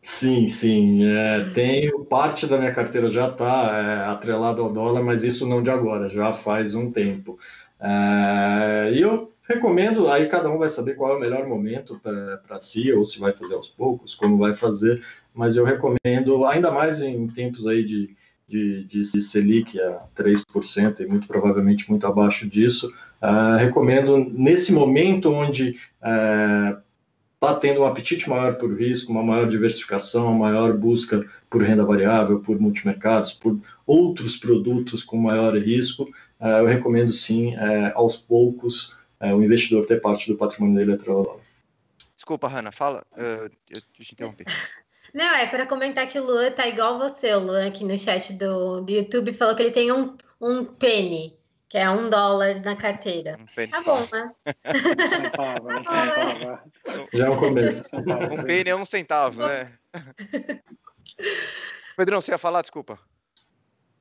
Sim, sim. É, tenho parte da minha carteira já está é, atrelada ao dólar, mas isso não de agora, já faz um tempo. É, e eu recomendo, aí cada um vai saber qual é o melhor momento para si, ou se vai fazer aos poucos, como vai fazer, mas eu recomendo, ainda mais em tempos aí de, de, de Selic a 3%, e muito provavelmente muito abaixo disso, uh, recomendo nesse momento onde está uh, tendo um apetite maior por risco, uma maior diversificação, uma maior busca por renda variável, por multimercados, por outros produtos com maior risco, uh, eu recomendo sim, aos poucos, é, o investidor ter parte do patrimônio dele atrelado. Desculpa, Hanna, fala. Eu, eu te interrompi. [laughs] Não, é para comentar que o Luan tá igual você, o Luan aqui no chat do, do YouTube falou que ele tem um, um penny, que é um dólar na carteira. Um penny [laughs] tá bom, né? Um centavo, um centavo. Já é um começo. Um penny é um centavo, né? Pedrão, você ia falar? Desculpa.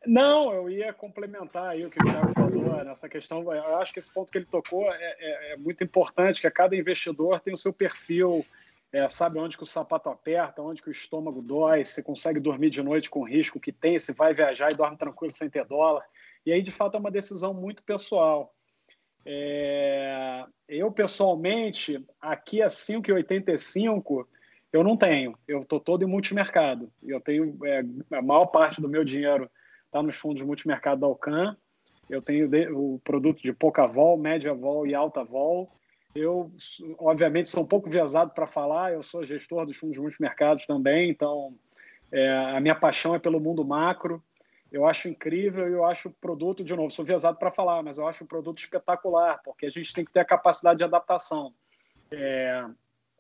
Não, eu ia complementar aí o que o Thiago falou nessa questão. Eu acho que esse ponto que ele tocou é, é, é muito importante, que cada investidor tem o seu perfil, é, sabe onde que o sapato aperta, onde que o estômago dói, se consegue dormir de noite com o risco que tem, se vai viajar e dorme tranquilo sem ter dólar. E aí, de fato, é uma decisão muito pessoal. É, eu, pessoalmente, aqui a 5,85 eu não tenho. Eu estou todo em multimercado. Eu tenho é, a maior parte do meu dinheiro está nos fundos multimercado da Alcan. Eu tenho o produto de pouca vol, média vol e alta vol. Eu, obviamente, sou um pouco viesado para falar, eu sou gestor dos fundos multimercados também, então é, a minha paixão é pelo mundo macro. Eu acho incrível e eu acho o produto, de novo, sou viesado para falar, mas eu acho o produto espetacular, porque a gente tem que ter a capacidade de adaptação. É,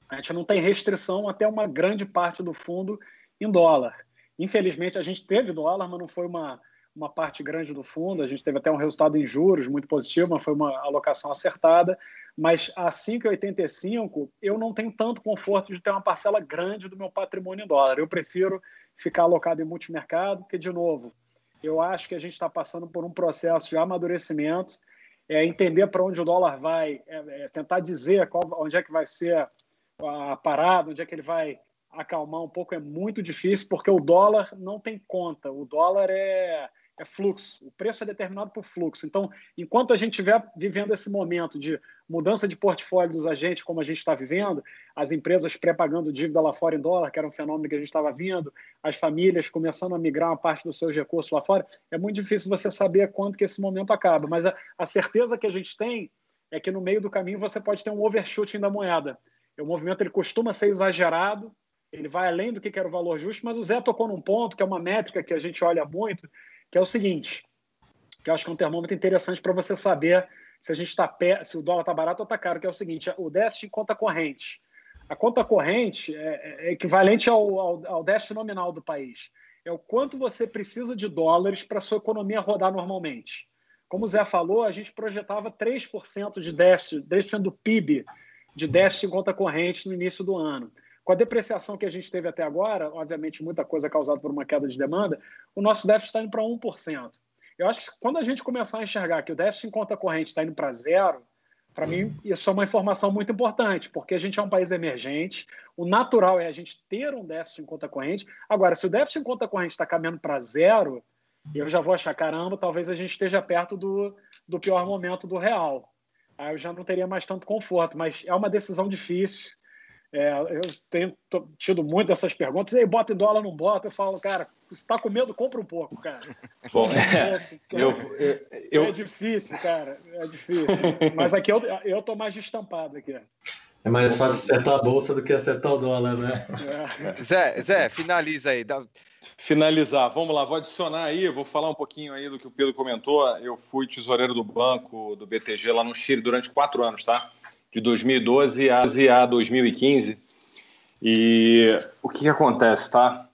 a gente não tem restrição até uma grande parte do fundo em dólar. Infelizmente, a gente teve dólar, mas não foi uma, uma parte grande do fundo. A gente teve até um resultado em juros muito positivo, mas foi uma alocação acertada. Mas a 5,85 eu não tenho tanto conforto de ter uma parcela grande do meu patrimônio em dólar. Eu prefiro ficar alocado em multimercado, porque, de novo, eu acho que a gente está passando por um processo de amadurecimento, é entender para onde o dólar vai, é, é tentar dizer qual, onde é que vai ser a parada, onde é que ele vai acalmar um pouco é muito difícil, porque o dólar não tem conta, o dólar é, é fluxo, o preço é determinado por fluxo. Então, enquanto a gente estiver vivendo esse momento de mudança de portfólio dos agentes, como a gente está vivendo, as empresas pré-pagando dívida lá fora em dólar, que era um fenômeno que a gente estava vendo, as famílias começando a migrar uma parte dos seus recursos lá fora, é muito difícil você saber quando que esse momento acaba. Mas a, a certeza que a gente tem é que no meio do caminho você pode ter um overshooting da moeda. O movimento ele costuma ser exagerado, ele vai além do que era o valor justo, mas o Zé tocou num ponto que é uma métrica que a gente olha muito, que é o seguinte, que eu acho que é um termômetro interessante para você saber se a gente está se o dólar está barato ou está caro, que é o seguinte, o déficit em conta corrente. A conta corrente é, é equivalente ao, ao, ao déficit nominal do país. É o quanto você precisa de dólares para sua economia rodar normalmente. Como o Zé falou, a gente projetava 3% de déficit, 3% do PIB de déficit em conta corrente no início do ano. Com a depreciação que a gente teve até agora, obviamente muita coisa causada por uma queda de demanda, o nosso déficit está indo para 1%. Eu acho que quando a gente começar a enxergar que o déficit em conta corrente está indo para zero, para mim isso é uma informação muito importante, porque a gente é um país emergente, o natural é a gente ter um déficit em conta corrente. Agora, se o déficit em conta corrente está caminhando para zero, eu já vou achar, caramba, talvez a gente esteja perto do, do pior momento do real. Aí eu já não teria mais tanto conforto, mas é uma decisão difícil. É, eu tenho tido muito essas perguntas. E aí, bota em dólar, não bota? Eu falo, cara, se está com medo, compra um pouco, cara. [laughs] Bom, é, eu, eu, é difícil, cara. É difícil. Mas aqui eu, eu tô mais destampado aqui. É mais fácil acertar a bolsa do que acertar o dólar, né? É. Zé, Zé, finaliza aí. Dá... Finalizar. Vamos lá, vou adicionar aí, vou falar um pouquinho aí do que o Pedro comentou. Eu fui tesoureiro do banco do BTG lá no Chile durante quatro anos, tá? De 2012 a 2015. E o que, que acontece, tá?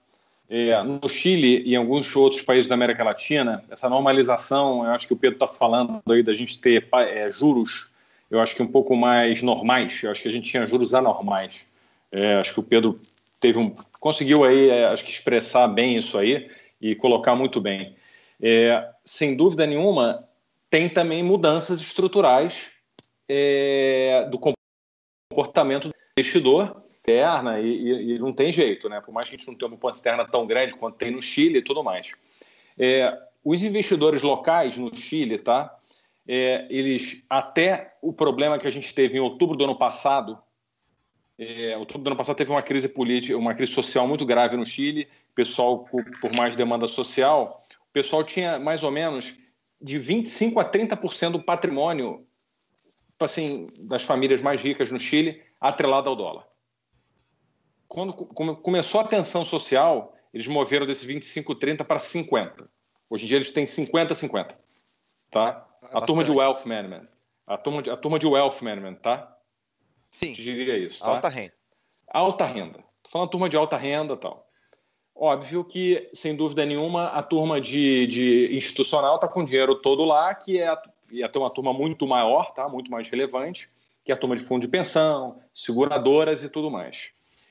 É, no Chile e em alguns outros países da América Latina, essa normalização, eu acho que o Pedro está falando aí da gente ter é, juros eu acho que um pouco mais normais. Eu acho que a gente tinha juros anormais. É, acho que o Pedro teve um, conseguiu aí, é, acho que expressar bem isso aí e colocar muito bem. É, sem dúvida nenhuma, tem também mudanças estruturais é, do comportamento do investidor externa e, e, e, não tem jeito, né? Por mais que a gente não tenha uma poupança externa tão grande quanto tem no Chile e tudo mais. É, os investidores locais no Chile, tá? É, eles até o problema que a gente teve em outubro do ano passado, é, outubro do ano passado teve uma crise política, uma crise social muito grave no Chile, pessoal por, por mais demanda social, o pessoal tinha mais ou menos de 25 a 30% do patrimônio assim, das famílias mais ricas no Chile atrelado ao dólar. Quando começou a tensão social, eles moveram desses 25, 30 para 50. Hoje em dia eles têm 50, 50. Tá? É a turma de Wealth Management. A turma de, a turma de Wealth Management, tá? Sim. Eu diria isso. Tá? Alta renda. Alta renda. Estou falando turma de alta renda e tal. Óbvio que, sem dúvida nenhuma, a turma de, de institucional está com dinheiro todo lá, que é ia ter uma turma muito maior, tá? muito mais relevante, que é a turma de fundo de pensão, seguradoras e tudo mais.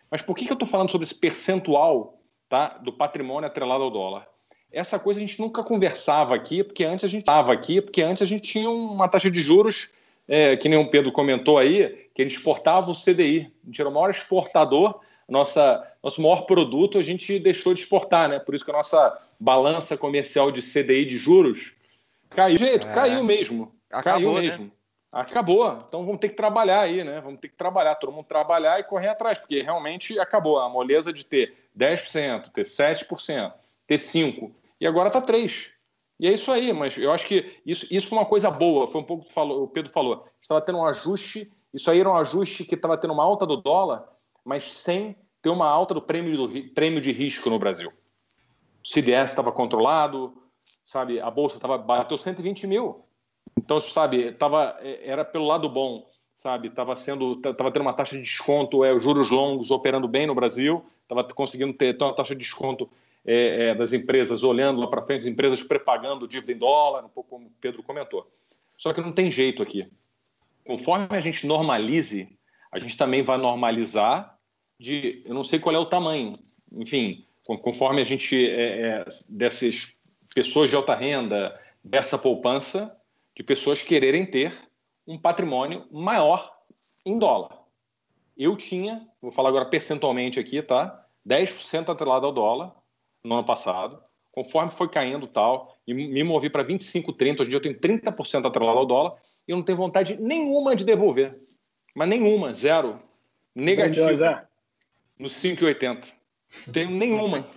Mas por que, que eu estou falando sobre esse percentual tá, do patrimônio atrelado ao dólar? Essa coisa a gente nunca conversava aqui, porque antes a gente estava aqui, porque antes a gente tinha uma taxa de juros, é, que nem o Pedro comentou aí, que a gente exportava o CDI. A gente era o maior exportador nossa, nosso maior produto a gente deixou de exportar, né? Por isso que a nossa balança comercial de CDI de juros caiu. Jeito, é. caiu mesmo. Acabou, caiu né? mesmo. Né? Acabou. Então vamos ter que trabalhar aí, né? Vamos ter que trabalhar, todo mundo trabalhar e correr atrás, porque realmente acabou. A moleza de ter 10%, ter 7%, ter 5%, e agora está 3%. E é isso aí, mas eu acho que isso, isso foi uma coisa boa. Foi um pouco que falou, o Pedro falou. Estava tendo um ajuste, isso aí era um ajuste que estava tendo uma alta do dólar mas sem ter uma alta do prêmio, do, prêmio de risco no Brasil. O CDS estava controlado, sabe? A bolsa tava, bateu 120 mil. Então, sabe, tava, é, era pelo lado bom, sabe? Estava sendo, tava tendo uma taxa de desconto, é, os juros longos operando bem no Brasil, estava conseguindo ter, ter uma taxa de desconto é, é, das empresas olhando lá para frente, as empresas prepagando dívida em dólar, um pouco como o Pedro comentou. Só que não tem jeito aqui. Conforme a gente normalize, a gente também vai normalizar de, eu não sei qual é o tamanho, enfim, conforme a gente, é, é, dessas pessoas de alta renda, dessa poupança, de pessoas quererem ter um patrimônio maior em dólar. Eu tinha, vou falar agora percentualmente aqui, tá? 10% atrelado ao dólar no ano passado. Conforme foi caindo tal, e me movi para 25, 30, hoje em dia eu tenho 30% atrelado ao dólar e eu não tenho vontade nenhuma de devolver. Mas nenhuma, zero. Negativo. Bom, no 5,80. Não tenho nenhuma.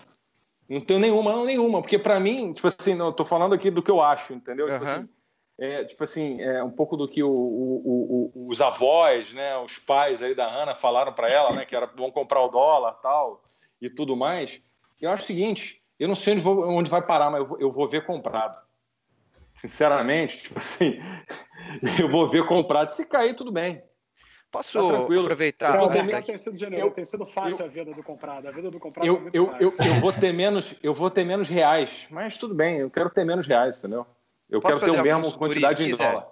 Não tenho nenhuma, não, nenhuma. Porque para mim, tipo assim, não, tô falando aqui do que eu acho, entendeu? Uhum. Tipo assim, é, tipo assim, é um pouco do que o, o, o, os avós, né, os pais aí da Ana falaram para ela, né, que era bom comprar o dólar tal e tudo mais. Eu acho o seguinte, eu não sei onde, vou, onde vai parar, mas eu vou, eu vou ver comprado. Sinceramente, tipo assim, [laughs] eu vou ver comprado. Se cair, tudo bem. Posso tá aproveitar? Não, tem, tem, sido eu, tem sido fácil eu, a vida do comprado. A vida do comprado eu, é muito eu, fácil. Eu, eu, vou ter menos, eu vou ter menos reais, mas tudo bem, eu quero ter menos reais, entendeu? Eu Posso quero ter a mesma quantidade em dólar.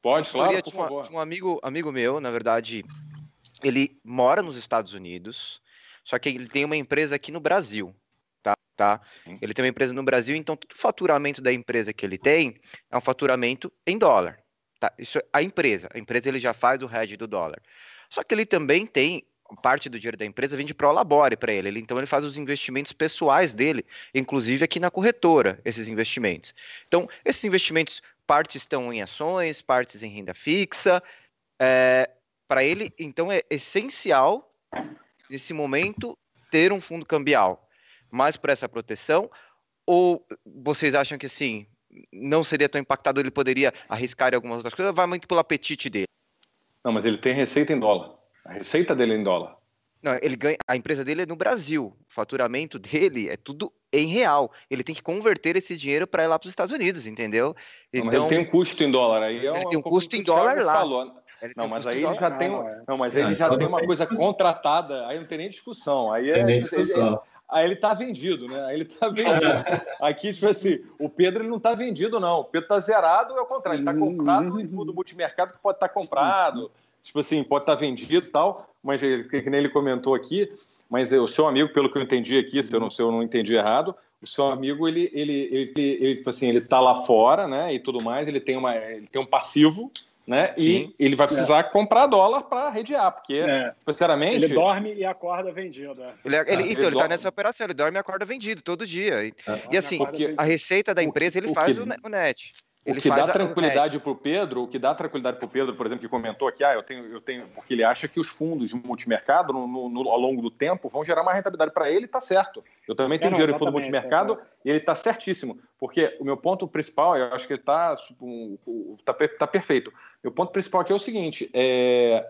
Pode, claro, por favor. Um amigo, amigo meu, na verdade, ele mora nos Estados Unidos, só que ele tem uma empresa aqui no Brasil. Tá, tá? Ele tem uma empresa no Brasil, então todo o faturamento da empresa que ele tem é um faturamento em dólar. Tá? Isso, a empresa, a empresa ele já faz o hedge do dólar. Só que ele também tem parte do dinheiro da empresa vem de labore para ele. ele. Então ele faz os investimentos pessoais dele, inclusive aqui na corretora, esses investimentos. Então, esses investimentos, partes estão em ações, partes em renda fixa. É, para ele, então, é essencial, nesse momento, ter um fundo cambial. Mais por essa proteção? Ou vocês acham que assim, não seria tão impactado, ele poderia arriscar em algumas outras coisas, vai muito pelo apetite dele. Não, mas ele tem receita em dólar. A receita dele é em dólar. Não, ele ganha, a empresa dele é no Brasil. O faturamento dele é tudo em real. Ele tem que converter esse dinheiro para ir lá para os Estados Unidos, entendeu? Então, não, mas ele então tem um custo em dólar aí. É ele tem um custo em dólar lá. Falou. não, mas aí ele já tem, não, mas aí ele já tem uma coisa contratada, aí não tem nem discussão. Aí é, nem discussão. Aí ele tá vendido, né? Aí ele tá [laughs] vendido. Aqui, tipo assim, o Pedro ele não tá vendido, não. O Pedro tá zerado, é o contrário. Ele tá comprado em fundo multimercado que pode estar tá comprado, tipo assim, pode estar tá vendido e tal, mas que nem ele comentou aqui, mas o seu amigo, pelo que eu entendi aqui, se eu não, se eu não entendi errado, o seu amigo ele ele, ele, ele, tipo assim ele está lá fora né e tudo mais ele tem uma ele tem um passivo né Sim. e ele vai precisar é. comprar dólar para redear porque é. sinceramente ele dorme e acorda vendido é. ele, ele, ah, então ele está nessa operação ele dorme e acorda vendido todo dia e, é. e assim a receita da empresa ele faz o, o net ele o que dá tranquilidade para o Pedro, o que dá tranquilidade para o Pedro, por exemplo, que comentou aqui, ah, eu tenho, eu tenho, porque ele acha que os fundos de multimercado, no, no, ao longo do tempo, vão gerar mais rentabilidade para ele, está certo. Eu também tenho é, dinheiro em fundo multimercado é. e ele está certíssimo, porque o meu ponto principal, eu acho que ele está tá, tá perfeito. Meu ponto principal aqui é o seguinte: é,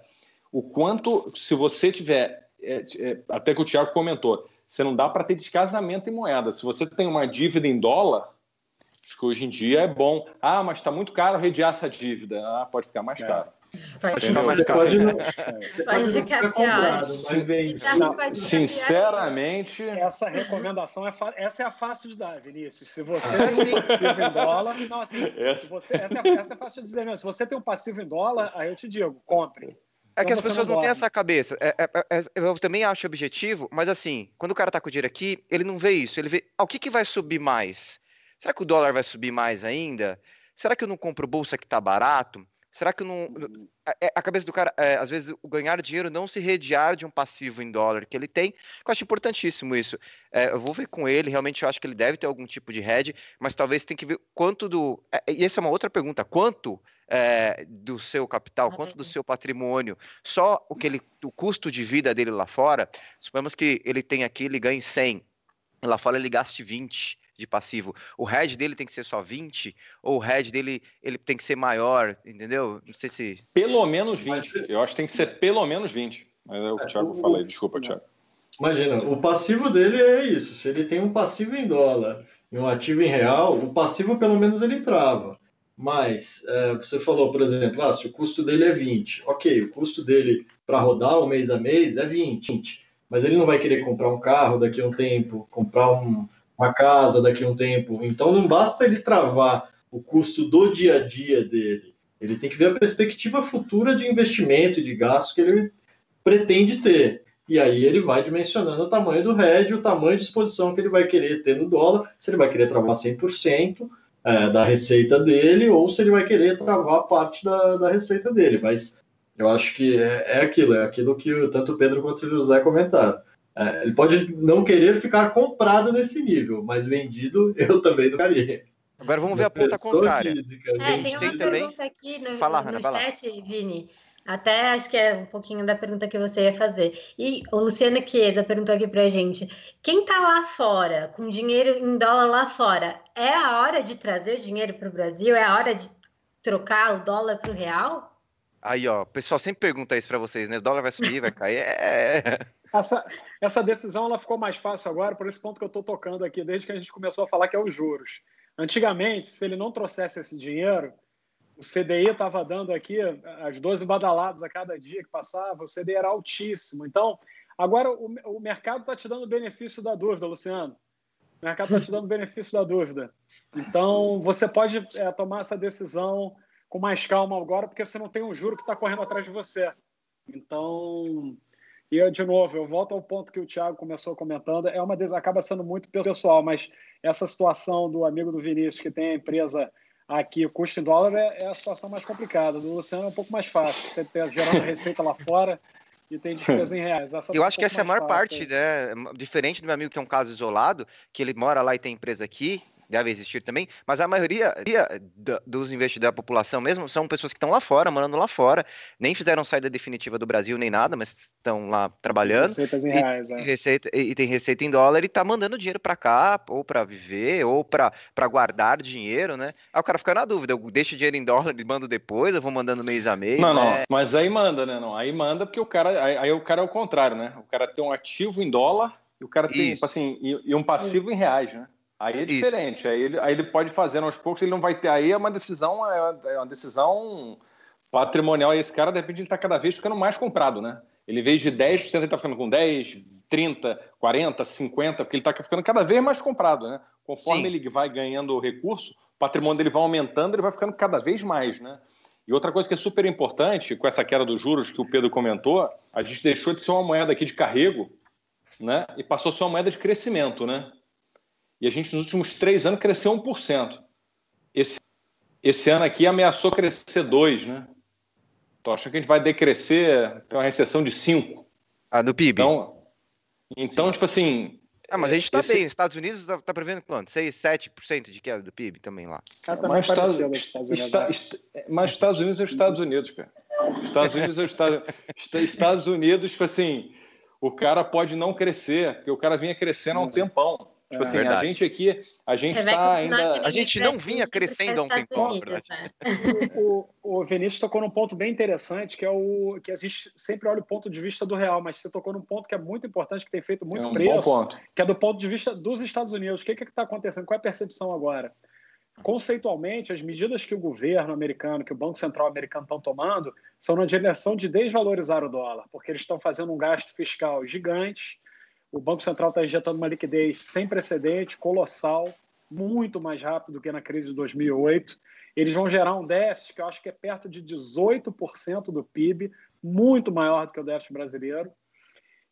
o quanto, se você tiver, é, é, até que o Thiago comentou, você não dá para ter descasamento em moeda. Se você tem uma dívida em dólar Acho que hoje em dia é bom. Ah, mas está muito caro rediar essa dívida. Ah, pode ficar mais é. caro. Pode ficar mais caro. Pode, pode ficar pior. Sinceramente. Essa recomendação é, essa é a fácil de dar, Vinícius. Se você [laughs] tem um passivo em dólar. Não, assim, se você, essa, é, essa é fácil de dizer mesmo. Se você tem um passivo em dólar, aí eu te digo, compre. É que as pessoas não, não têm essa cabeça. É, é, é, eu também acho objetivo, mas assim, quando o cara tá com o dinheiro aqui, ele não vê isso. Ele vê ah, o que, que vai subir mais. Será que o dólar vai subir mais ainda? Será que eu não compro bolsa que está barato? Será que eu não. Uhum. A, a cabeça do cara, é, às vezes, o ganhar dinheiro não se redear de um passivo em dólar que ele tem. Eu acho importantíssimo isso. É, eu vou ver com ele, realmente eu acho que ele deve ter algum tipo de hedge, mas talvez tem que ver quanto do. É, e essa é uma outra pergunta: quanto é, do seu capital, quanto do seu patrimônio, só o que ele, o custo de vida dele lá fora, suponhamos que ele tem aqui, ele ganhe 100, lá fora ele gaste 20 de passivo. O head dele tem que ser só 20 ou o head dele ele tem que ser maior, entendeu? Não sei se pelo menos 20. Eu acho que tem que ser pelo menos 20. Mas é o que o Thiago falei, desculpa, Thiago. Imagina, o passivo dele é isso. Se ele tem um passivo em dólar e um ativo em real, o passivo pelo menos ele trava. Mas é, você falou, por exemplo, ah, se o custo dele é 20, ok, o custo dele para rodar um mês a mês é 20, mas ele não vai querer comprar um carro daqui a um tempo, comprar um, uma casa daqui a um tempo. Então não basta ele travar o custo do dia a dia dele. Ele tem que ver a perspectiva futura de investimento e de gasto que ele pretende ter. E aí ele vai dimensionando o tamanho do RED, o tamanho de exposição que ele vai querer ter no dólar, se ele vai querer travar 100% é, da receita dele ou se ele vai querer travar parte da, da receita dele. Mas eu acho que é, é aquilo, é aquilo que tanto o Pedro quanto o José comentaram. É, ele pode não querer ficar comprado nesse nível, mas vendido [laughs] eu também não queria. Agora vamos ver a ponta contrária. Física, é, tem uma tem pergunta também... aqui no, fala, no chat, Vini. Até acho que é um pouquinho da pergunta que você ia fazer. E o Luciano Chiesa perguntou aqui pra gente: quem tá lá fora, com dinheiro em dólar lá fora, é a hora de trazer o dinheiro para o Brasil? É a hora de trocar o dólar para o real? Aí, ó, o pessoal sempre pergunta isso para vocês, né? O dólar vai subir, vai cair. É essa, essa decisão ela ficou mais fácil agora por esse ponto que eu estou tocando aqui, desde que a gente começou a falar que é os juros. Antigamente, se ele não trouxesse esse dinheiro, o CDI estava dando aqui as 12 badaladas a cada dia que passava, o CDI era altíssimo. Então, agora o, o mercado está te dando o benefício da dúvida, Luciano. O mercado está te dando o benefício da dúvida. Então, você pode é, tomar essa decisão com mais calma agora, porque você não tem um juro que está correndo atrás de você. Então, e, eu, de novo, eu volto ao ponto que o Thiago começou comentando, é uma acaba sendo muito pessoal, mas essa situação do amigo do Vinícius que tem a empresa aqui, o custo em dólar, é, é a situação mais complicada. Do Luciano é um pouco mais fácil, você ter, gerando receita lá fora e tem despesa em reais. Essa eu acho um que essa é a maior parte, aí. né? Diferente do meu amigo que é um caso isolado, que ele mora lá e tem empresa aqui, deve existir também, mas a maioria dos investidores da população mesmo são pessoas que estão lá fora, morando lá fora, nem fizeram saída definitiva do Brasil nem nada, mas estão lá trabalhando. Receitas em reais, e, é. receita, e, tem receita em dólar e tá mandando dinheiro para cá, ou para viver, ou para guardar dinheiro, né? Aí o cara fica na dúvida, eu deixo dinheiro em dólar e mando depois, eu vou mandando mês a mês. Não, né? não, mas aí manda, né? Não, aí manda porque o cara, aí, aí o cara é o contrário, né? O cara tem um ativo em dólar e o cara tem, tipo assim, e, e um passivo em reais, né? Aí é diferente, aí ele, aí ele pode fazer aos poucos, ele não vai ter. Aí é uma decisão, é, é uma decisão patrimonial. E esse cara, de repente, ele está cada vez ficando mais comprado, né? Ele, em vez de 10%, ele está ficando com 10%, 30, 40, 50, porque ele está ficando cada vez mais comprado, né? Conforme Sim. ele vai ganhando recurso, o patrimônio dele vai aumentando, ele vai ficando cada vez mais, né? E outra coisa que é super importante, com essa queda dos juros que o Pedro comentou, a gente deixou de ser uma moeda aqui de carrego, né? E passou a ser uma moeda de crescimento, né? E a gente, nos últimos três anos, cresceu 1%. Esse, esse ano aqui ameaçou crescer 2%, né? Tô achando que a gente vai decrescer, tem uma recessão de 5%. Ah, do PIB. Então, então tipo assim, ah, mas a gente está esse- bem. Estados Unidos está tá prevendo quanto? 6, 7% de queda do PIB também lá. Ah, tá Mas mais Estados, Estados Unidos, Esta- né? est- mas Estados Unidos é os Estados Unidos, cara. Estados Unidos é os Estados, Esta- Estados Unidos, tipo assim, o cara pode não crescer, porque o cara vinha crescendo há um tempão. Tipo É assim, a verdade. gente aqui, a gente está ainda. A gente não vinha crescendo há um verdade. Unidos, né? [laughs] o, o Vinícius tocou num ponto bem interessante, que é o que a gente sempre olha o ponto de vista do real, mas você tocou num ponto que é muito importante, que tem feito muito é um preço, bom ponto. que é do ponto de vista dos Estados Unidos. O que está acontecendo? Qual é a percepção agora? Conceitualmente, as medidas que o governo americano, que o Banco Central americano estão tomando, são na direção de desvalorizar o dólar, porque eles estão fazendo um gasto fiscal gigante. O Banco Central está injetando uma liquidez sem precedente, colossal, muito mais rápido do que na crise de 2008. Eles vão gerar um déficit que eu acho que é perto de 18% do PIB, muito maior do que o déficit brasileiro.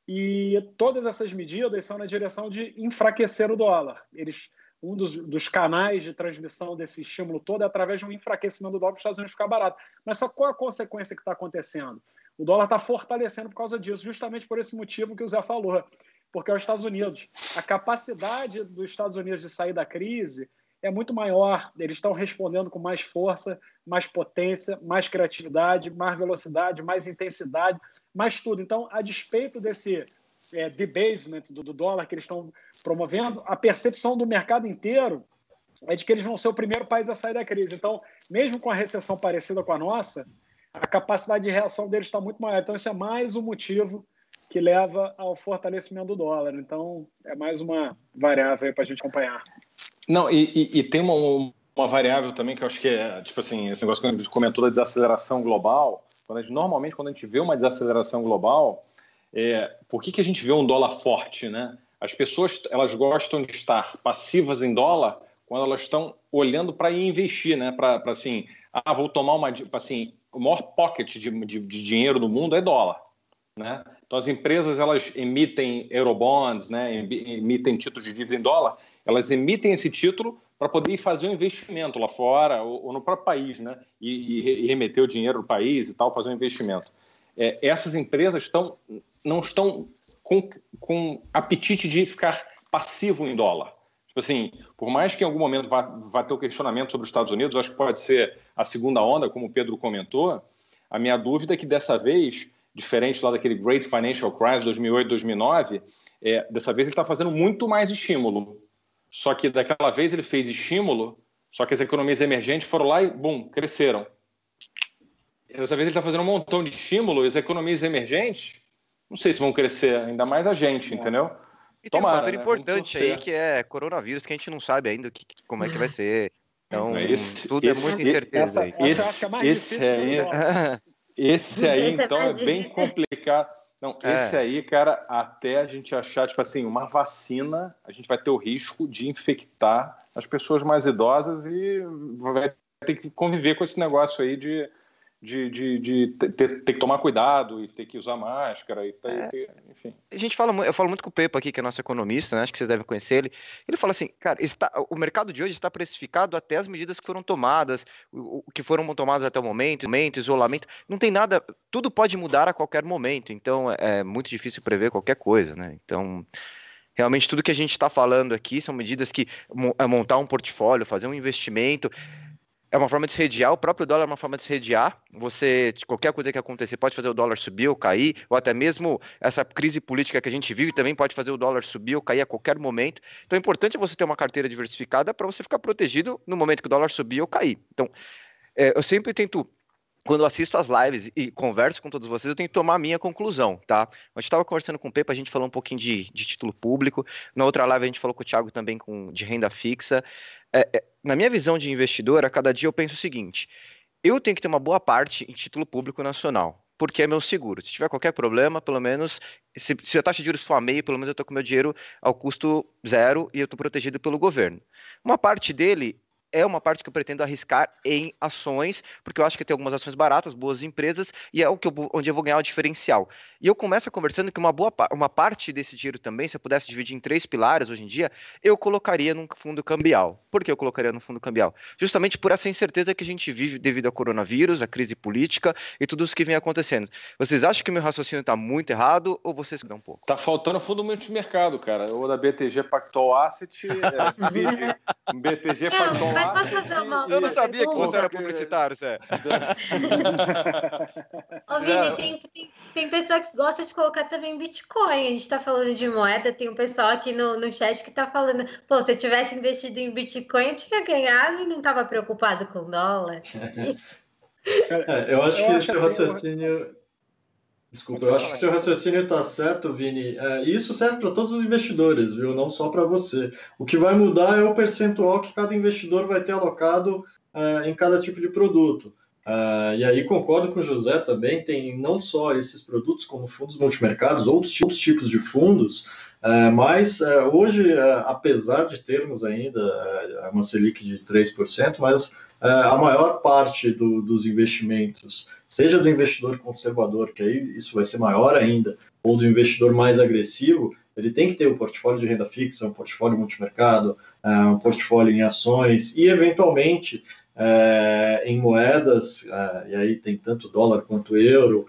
E todas essas medidas são na direção de enfraquecer o dólar. Eles, um dos, dos canais de transmissão desse estímulo todo é através de um enfraquecimento do dólar para os Estados Unidos ficar barato. Mas só qual a consequência que está acontecendo? O dólar está fortalecendo por causa disso, justamente por esse motivo que o Zé falou, porque é os Estados Unidos. A capacidade dos Estados Unidos de sair da crise é muito maior. Eles estão respondendo com mais força, mais potência, mais criatividade, mais velocidade, mais intensidade, mais tudo. Então, a despeito desse é, debasement do, do dólar que eles estão promovendo, a percepção do mercado inteiro é de que eles vão ser o primeiro país a sair da crise. Então, mesmo com a recessão parecida com a nossa, a capacidade de reação deles está muito maior. Então, isso é mais um motivo que leva ao fortalecimento do dólar. Então, é mais uma variável para a gente acompanhar. Não, e, e, e tem uma, uma, variável também que eu acho que é, tipo assim, esse negócio que a gente comentou da desaceleração global. Quando gente, normalmente, quando a gente vê uma desaceleração global, é, por que, que a gente vê um dólar forte, né? As pessoas, elas gostam de estar passivas em dólar quando elas estão olhando para investir, né? Para, assim, ah, vou tomar uma, assim, o maior pocket de, de, de dinheiro do mundo é dólar, né? Então, as empresas, elas emitem eurobonds, né? Emitem títulos de dívida em dólar, elas emitem esse título para poder fazer um investimento lá fora ou, ou no próprio país, né? E, e, remeter o dinheiro do país e tal, fazer um investimento. É, essas empresas estão, não estão com, com apetite de ficar passivo em dólar. Tipo assim, por mais que em algum momento vá, vá ter o um questionamento sobre os Estados Unidos, acho que pode ser a segunda onda, como o Pedro comentou, a minha dúvida é que dessa vez, diferente lá daquele Great Financial Crisis 2008, 2009, é, dessa vez ele está fazendo muito mais estímulo. Só que daquela vez ele fez estímulo, só que as economias emergentes foram lá e, bum, cresceram. Dessa vez ele está fazendo um montão de estímulo e as economias emergentes, não sei se vão crescer, ainda mais a gente, é. entendeu? E tem Tomara, um fator né? importante aí que é coronavírus, que a gente não sabe ainda que, como é que vai ser. [laughs] Então, esse, esse, tudo é muita incerteza essa. Essa esse, é mais esse [laughs] aí, esse aí, então, é bem complicado. Não, é. esse aí, cara, até a gente achar, tipo assim, uma vacina, a gente vai ter o risco de infectar as pessoas mais idosas e vai ter que conviver com esse negócio aí de, de, de, de ter, ter, que tomar cuidado e ter que usar máscara e ter, é. ter, enfim. A gente fala, eu falo muito com o Pepa aqui, que é nosso economista, né? acho que vocês devem conhecer ele. Ele fala assim, cara, está, o mercado de hoje está precificado até as medidas que foram tomadas, o, o que foram tomadas até o momento, momento, isolamento, não tem nada, tudo pode mudar a qualquer momento, então é, é muito difícil prever qualquer coisa, né? Então realmente tudo que a gente está falando aqui são medidas que é montar um portfólio, fazer um investimento é uma forma de se redear, o próprio dólar é uma forma de se redear. Você, qualquer coisa que acontecer, pode fazer o dólar subir ou cair, ou até mesmo essa crise política que a gente vive também pode fazer o dólar subir ou cair a qualquer momento. Então é importante você ter uma carteira diversificada para você ficar protegido no momento que o dólar subir ou cair. Então, é, eu sempre tento quando eu assisto as lives e converso com todos vocês, eu tenho que tomar a minha conclusão, tá? A gente estava conversando com o Pepa, a gente falou um pouquinho de, de, título público. Na outra live a gente falou com o Thiago também com, de renda fixa. É, é, na minha visão de investidor, a cada dia eu penso o seguinte: eu tenho que ter uma boa parte em título público nacional. porque é meu seguro. Se tiver qualquer problema, pelo menos, se, se a taxa de juros for a meio, pelo menos eu estou com meu dinheiro ao custo zero e eu estou protegido pelo governo. Uma parte dele é uma parte que eu pretendo arriscar em ações, porque eu acho que tem algumas ações baratas, boas empresas, e é o que eu, onde eu vou ganhar o diferencial. E eu começo conversando que uma boa uma parte desse dinheiro também, se eu pudesse dividir em três pilares hoje em dia, eu colocaria num fundo cambial. Por que eu colocaria no fundo cambial? Justamente por essa incerteza que a gente vive devido ao coronavírus, a crise política e tudo isso que vem acontecendo. Vocês acham que meu raciocínio está muito errado ou vocês dão um pouco? Está faltando fundo multimercado, cara. Ou da BTG Pactual Asset, é, [laughs] BTG Pactual mas posso fazer uma. Eu não sabia que você era publicitário, Zé. [laughs] Ô, Vini, tem, tem, tem pessoa que gosta de colocar também Bitcoin. A gente tá falando de moeda, tem um pessoal aqui no, no chat que tá falando, pô, se eu tivesse investido em Bitcoin, eu tinha ganhado e não tava preocupado com dólar. [laughs] é, eu acho eu que acho esse assim, raciocínio. Desculpa, eu acho que seu raciocínio está certo, Vini. É, e isso serve para todos os investidores, viu? Não só para você. O que vai mudar é o percentual que cada investidor vai ter alocado é, em cada tipo de produto. É, e aí concordo com o José também, tem não só esses produtos como fundos multimercados, outros, outros tipos de fundos, é, mas é, hoje, apesar de termos ainda uma Selic de 3%, mas a maior parte do, dos investimentos seja do investidor conservador, que aí isso vai ser maior ainda, ou do investidor mais agressivo, ele tem que ter um portfólio de renda fixa, um portfólio multimercado, uh, um portfólio em ações e, eventualmente, uh, em moedas, e aí tem tanto dólar quanto euro.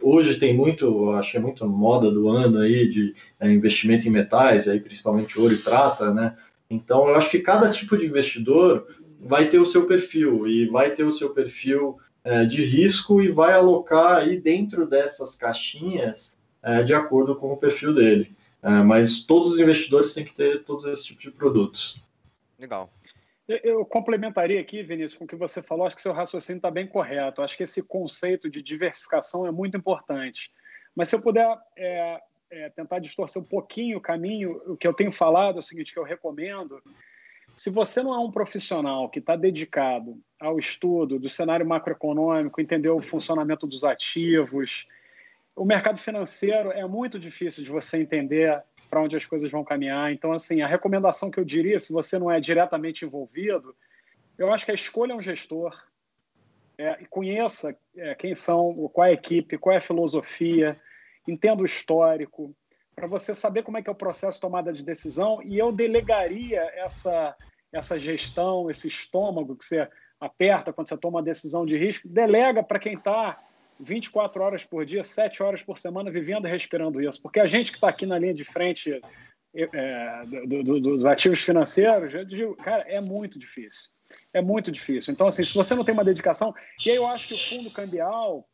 hoje tem muito, acho que é muito moda do ano aí de investimento em metais, aí principalmente ouro e prata, né? Então, eu acho que cada tipo de investidor vai ter o seu perfil e vai ter o seu perfil é, de risco e vai alocar aí dentro dessas caixinhas é, de acordo com o perfil dele. É, mas todos os investidores têm que ter todos esses tipos de produtos. Legal. Eu complementaria aqui, Vinícius, com o que você falou, acho que seu raciocínio está bem correto. Acho que esse conceito de diversificação é muito importante. Mas se eu puder é, é, tentar distorcer um pouquinho o caminho, o que eu tenho falado é o seguinte, que eu recomendo, se você não é um profissional que está dedicado ao estudo do cenário macroeconômico, entender o funcionamento dos ativos, o mercado financeiro é muito difícil de você entender para onde as coisas vão caminhar. Então, assim, a recomendação que eu diria, se você não é diretamente envolvido, eu acho que a escolha é um gestor, é, conheça é, quem são, qual é a equipe, qual é a filosofia, entenda o histórico, para você saber como é que é o processo de tomada de decisão e eu delegaria essa essa gestão, esse estômago que você aperta quando você toma uma decisão de risco, delega para quem está 24 horas por dia, 7 horas por semana vivendo e respirando isso. Porque a gente que está aqui na linha de frente é, do, do, dos ativos financeiros, eu digo, cara, é muito difícil. É muito difícil. Então, assim, se você não tem uma dedicação, e aí eu acho que o fundo cambial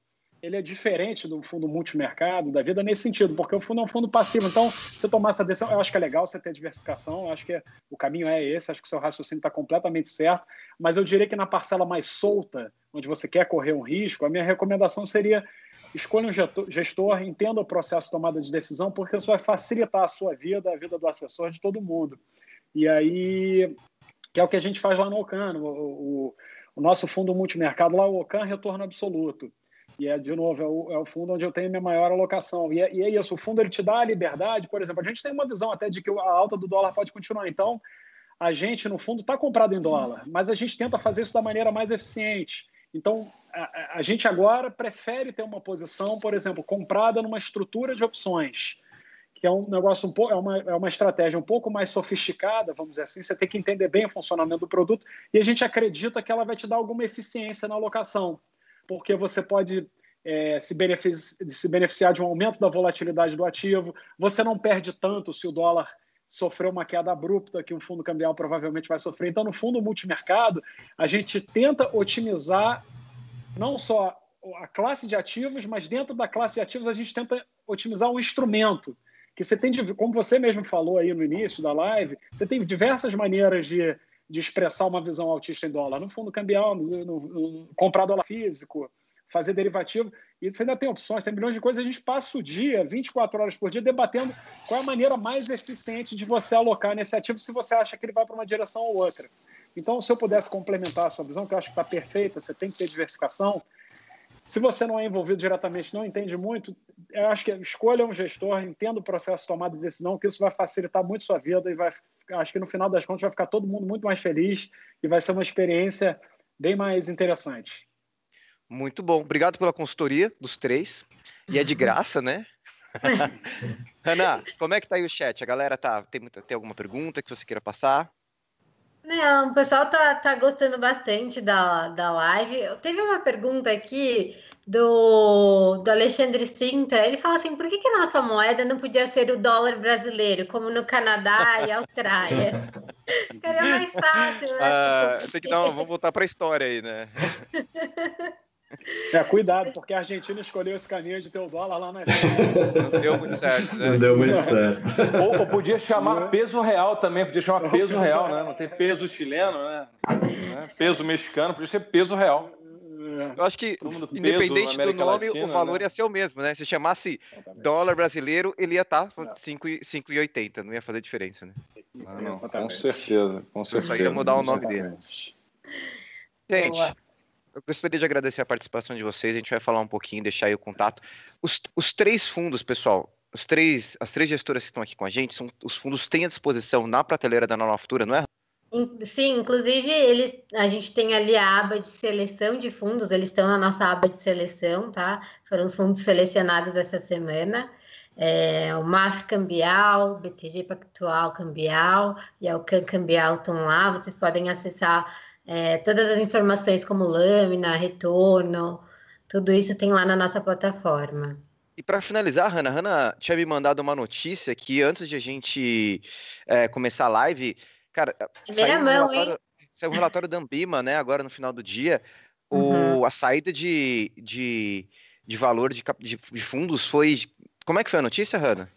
ele é diferente do fundo multimercado da vida nesse sentido, porque o fundo é um fundo passivo. Então, você tomar essa decisão, eu acho que é legal você ter diversificação, eu acho que o caminho é esse, acho que o seu raciocínio está completamente certo, mas eu diria que na parcela mais solta, onde você quer correr um risco, a minha recomendação seria escolha um gestor, entenda o processo de tomada de decisão, porque isso vai facilitar a sua vida, a vida do assessor, de todo mundo. E aí, que é o que a gente faz lá no Ocan, o, o, o nosso fundo multimercado lá, o Ocan Retorno Absoluto e é, de novo, é o, é o, fundo onde eu tenho minha maior alocação. E é, e é, isso, o fundo ele te dá a liberdade, por exemplo, a gente tem uma visão até de que a alta do dólar pode continuar. Então, a gente, no fundo, está comprado em dólar, mas a gente tenta fazer isso da maneira mais eficiente. Então, a, a gente agora prefere ter uma posição, por exemplo, comprada numa estrutura de opções, que é um negócio um pouco, é uma, é uma estratégia um pouco mais sofisticada, vamos dizer assim, você tem que entender bem o funcionamento do produto, e a gente acredita que ela vai te dar alguma eficiência na alocação porque você pode é, se, beneficiar, se beneficiar de um aumento da volatilidade do ativo, você não perde tanto se o dólar sofreu uma queda abrupta que um fundo cambial provavelmente vai sofrer. Então, no fundo multimercado, a gente tenta otimizar não só a classe de ativos, mas dentro da classe de ativos a gente tenta otimizar o instrumento. Que você tem, como você mesmo falou aí no início da live, você tem diversas maneiras de de expressar uma visão autista em dólar, no fundo cambial, no, no, no, comprar dólar físico, fazer derivativo. E você ainda tem opções, tem milhões de coisas. A gente passa o dia, 24 horas por dia, debatendo qual é a maneira mais eficiente de você alocar nesse ativo se você acha que ele vai para uma direção ou outra. Então, se eu pudesse complementar a sua visão, que eu acho que está perfeita, você tem que ter diversificação. Se você não é envolvido diretamente, não entende muito, eu acho que escolha um gestor, entenda o processo de tomada de decisão, que isso vai facilitar muito sua vida e vai, acho que no final das contas vai ficar todo mundo muito mais feliz e vai ser uma experiência bem mais interessante. Muito bom. Obrigado pela consultoria dos três. E é de [laughs] graça, né? [laughs] Ana, como é que tá aí o chat? A galera tá tem, tem alguma pergunta que você queira passar? Não, o pessoal tá, tá gostando bastante da, da live. Teve uma pergunta aqui do, do Alexandre Sintra. Ele fala assim: por que, que nossa moeda não podia ser o dólar brasileiro, como no Canadá e Austrália? [laughs] Ficaria mais fácil, né? Ah, tem que dar uma, vamos voltar para a história aí, né? [laughs] [laughs] É, cuidado, porque a Argentina escolheu esse caminho de ter o dólar lá na Não deu muito certo, né? Não deu muito certo. Ou, ou podia chamar peso real também, podia chamar peso real, né? Não tem peso chileno, né? Peso mexicano, podia ser peso real. Eu acho que, independente do nome, Latina, o valor né? ia ser o mesmo, né? Se chamasse dólar brasileiro, ele ia estar tá 5,80, não ia fazer diferença, né? Não, não, com certeza, com certeza. Só ia mudar o nome dele. Gente, eu gostaria de agradecer a participação de vocês. A gente vai falar um pouquinho, deixar aí o contato. Os, os três fundos, pessoal, os três, as três gestoras que estão aqui com a gente, são, os fundos têm à disposição na prateleira da Nova Futura, não é? Sim, inclusive eles, a gente tem ali a aba de seleção de fundos, eles estão na nossa aba de seleção, tá? Foram os fundos selecionados essa semana. É, o MAF Cambial, BTG Pactual Cambial e a Cambial estão lá. Vocês podem acessar é, todas as informações como lâmina, retorno, tudo isso tem lá na nossa plataforma. E para finalizar, Hanna, Hanna tinha me mandado uma notícia que antes de a gente é, começar a live, cara, Primeira saiu, um mão, relatório, hein? saiu um relatório da Ambima, né, agora no final do dia, uhum. o, a saída de, de, de valor de, de, de fundos foi... Como é que foi a notícia, Hanna?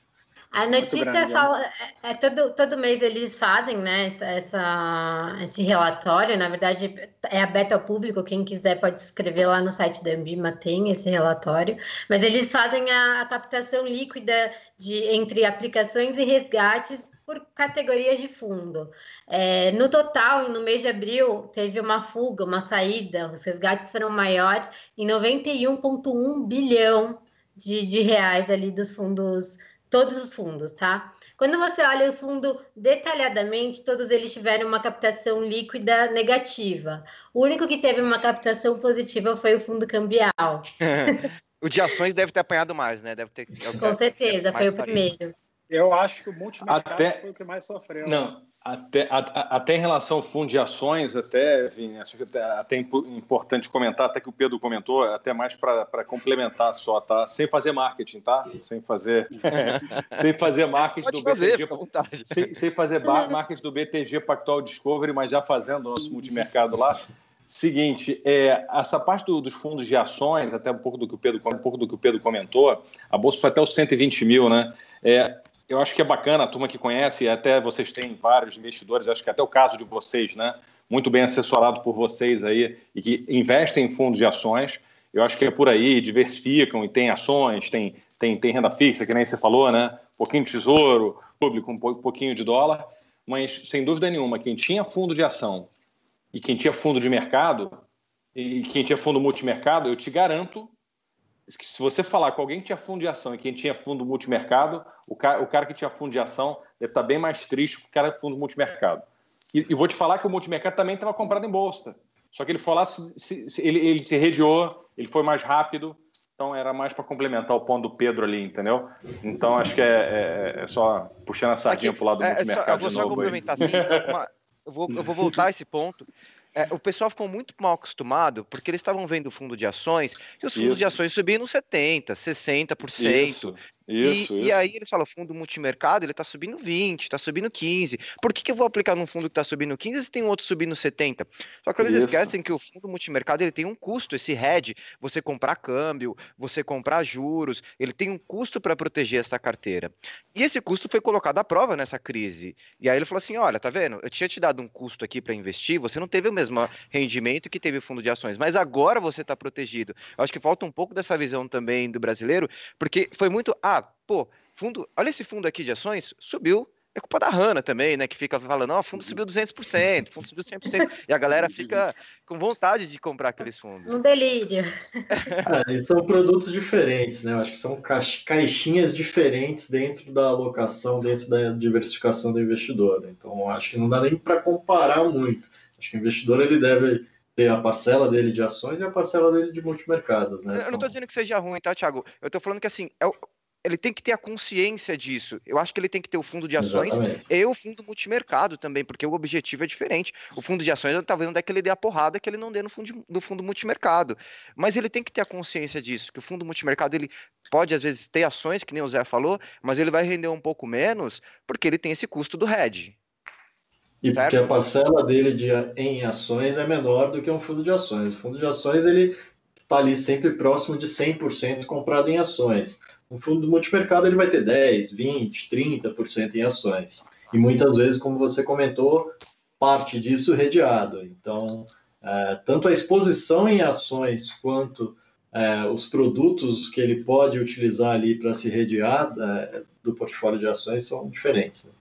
A notícia né? fala, é, é, todo, todo mês eles fazem, né, essa, essa, esse relatório, na verdade é aberto ao público, quem quiser pode se inscrever lá no site da Ambima, tem esse relatório, mas eles fazem a, a captação líquida de, entre aplicações e resgates por categorias de fundo. É, no total, no mês de abril, teve uma fuga, uma saída, os resgates foram maiores em 91,1 bilhão de, de reais ali dos fundos todos os fundos, tá? Quando você olha o fundo detalhadamente, todos eles tiveram uma captação líquida negativa. O único que teve uma captação positiva foi o fundo cambial. [laughs] o de ações deve ter apanhado mais, né? Deve ter. É Com certeza, foi o primeiro. Eu acho que o multimercado Até... foi o que mais sofreu. Não, até, a, até em relação ao fundo de ações, até, Vini, acho que até, até importante comentar, até que o Pedro comentou, até mais para complementar só, tá? Sem fazer marketing, tá? Sem fazer, [laughs] sem fazer marketing Pode do fazer, BTG. Sem, sem fazer marketing do BTG Pactual Discovery, mas já fazendo o nosso multimercado lá. Seguinte, é, essa parte do, dos fundos de ações, até um pouco do que o Pedro, um pouco do que o Pedro comentou, a bolsa foi até os 120 mil, né? É, eu acho que é bacana a turma que conhece, até vocês têm vários investidores, acho que até o caso de vocês, né? Muito bem assessorado por vocês aí e que investem em fundos de ações. Eu acho que é por aí, diversificam e tem ações, tem, tem, tem renda fixa, que nem você falou, né? Um pouquinho de tesouro, público, um pouquinho de dólar. Mas, sem dúvida nenhuma, quem tinha fundo de ação e quem tinha fundo de mercado, e quem tinha fundo multimercado, eu te garanto se você falar com alguém que tinha fundo de ação e quem tinha fundo multimercado, o cara, o cara que tinha fundo de ação deve estar bem mais triste que o cara de fundo multimercado. E, e vou te falar que o multimercado também estava comprado em bolsa. Só que ele foi lá, se, se, ele, ele se redeou, ele foi mais rápido, então era mais para complementar o ponto do Pedro ali, entendeu? Então acho que é, é, é só puxando a sardinha para o lado do é, multimercado é só, eu vou de novo. Só complementar, assim, uma, eu, vou, eu vou voltar a esse ponto é, o pessoal ficou muito mal acostumado porque eles estavam vendo o fundo de ações e os fundos isso. de ações subiam nos 70%, 60%. Isso, isso, e, isso. e aí ele fala, o fundo multimercado, ele está subindo 20%, está subindo 15%. Por que, que eu vou aplicar num fundo que está subindo 15% se tem outro subindo 70%? Só que eles isso. esquecem que o fundo multimercado ele tem um custo, esse hedge, você comprar câmbio, você comprar juros, ele tem um custo para proteger essa carteira. E esse custo foi colocado à prova nessa crise. E aí ele falou assim, olha, tá vendo? Eu tinha te dado um custo aqui para investir, você não teve o mesmo rendimento que teve o fundo de ações. Mas agora você está protegido. Eu acho que falta um pouco dessa visão também do brasileiro, porque foi muito, ah, pô, fundo, olha esse fundo aqui de ações, subiu é culpa da Hanna também, né? Que fica falando, ó, oh, fundo subiu 200%, fundo subiu 100%. E a galera fica com vontade de comprar aqueles fundos. Um delírio. É, são produtos diferentes, né? Eu acho que são caixinhas diferentes dentro da alocação, dentro da diversificação do investidor. Então, acho que não dá nem para comparar muito. Acho que o investidor ele deve ter a parcela dele de ações e a parcela dele de multimercados, né? Eu não estou dizendo que seja ruim, tá, Thiago? Eu estou falando que assim, é o ele tem que ter a consciência disso. Eu acho que ele tem que ter o fundo de ações Exatamente. e o fundo multimercado também, porque o objetivo é diferente. O fundo de ações, talvez não é que ele dê a porrada que ele não dê no fundo, no fundo multimercado. Mas ele tem que ter a consciência disso, que o fundo multimercado ele pode, às vezes, ter ações, que nem o Zé falou, mas ele vai render um pouco menos, porque ele tem esse custo do hedge. E certo? porque a parcela dele de, em ações é menor do que um fundo de ações. O fundo de ações ele está ali sempre próximo de 100% comprado em ações. Um fundo multimercado ele vai ter 10, 20, 30% em ações. E muitas vezes, como você comentou, parte disso redeado. Então, é, tanto a exposição em ações quanto é, os produtos que ele pode utilizar ali para se redear é, do portfólio de ações são diferentes. Né?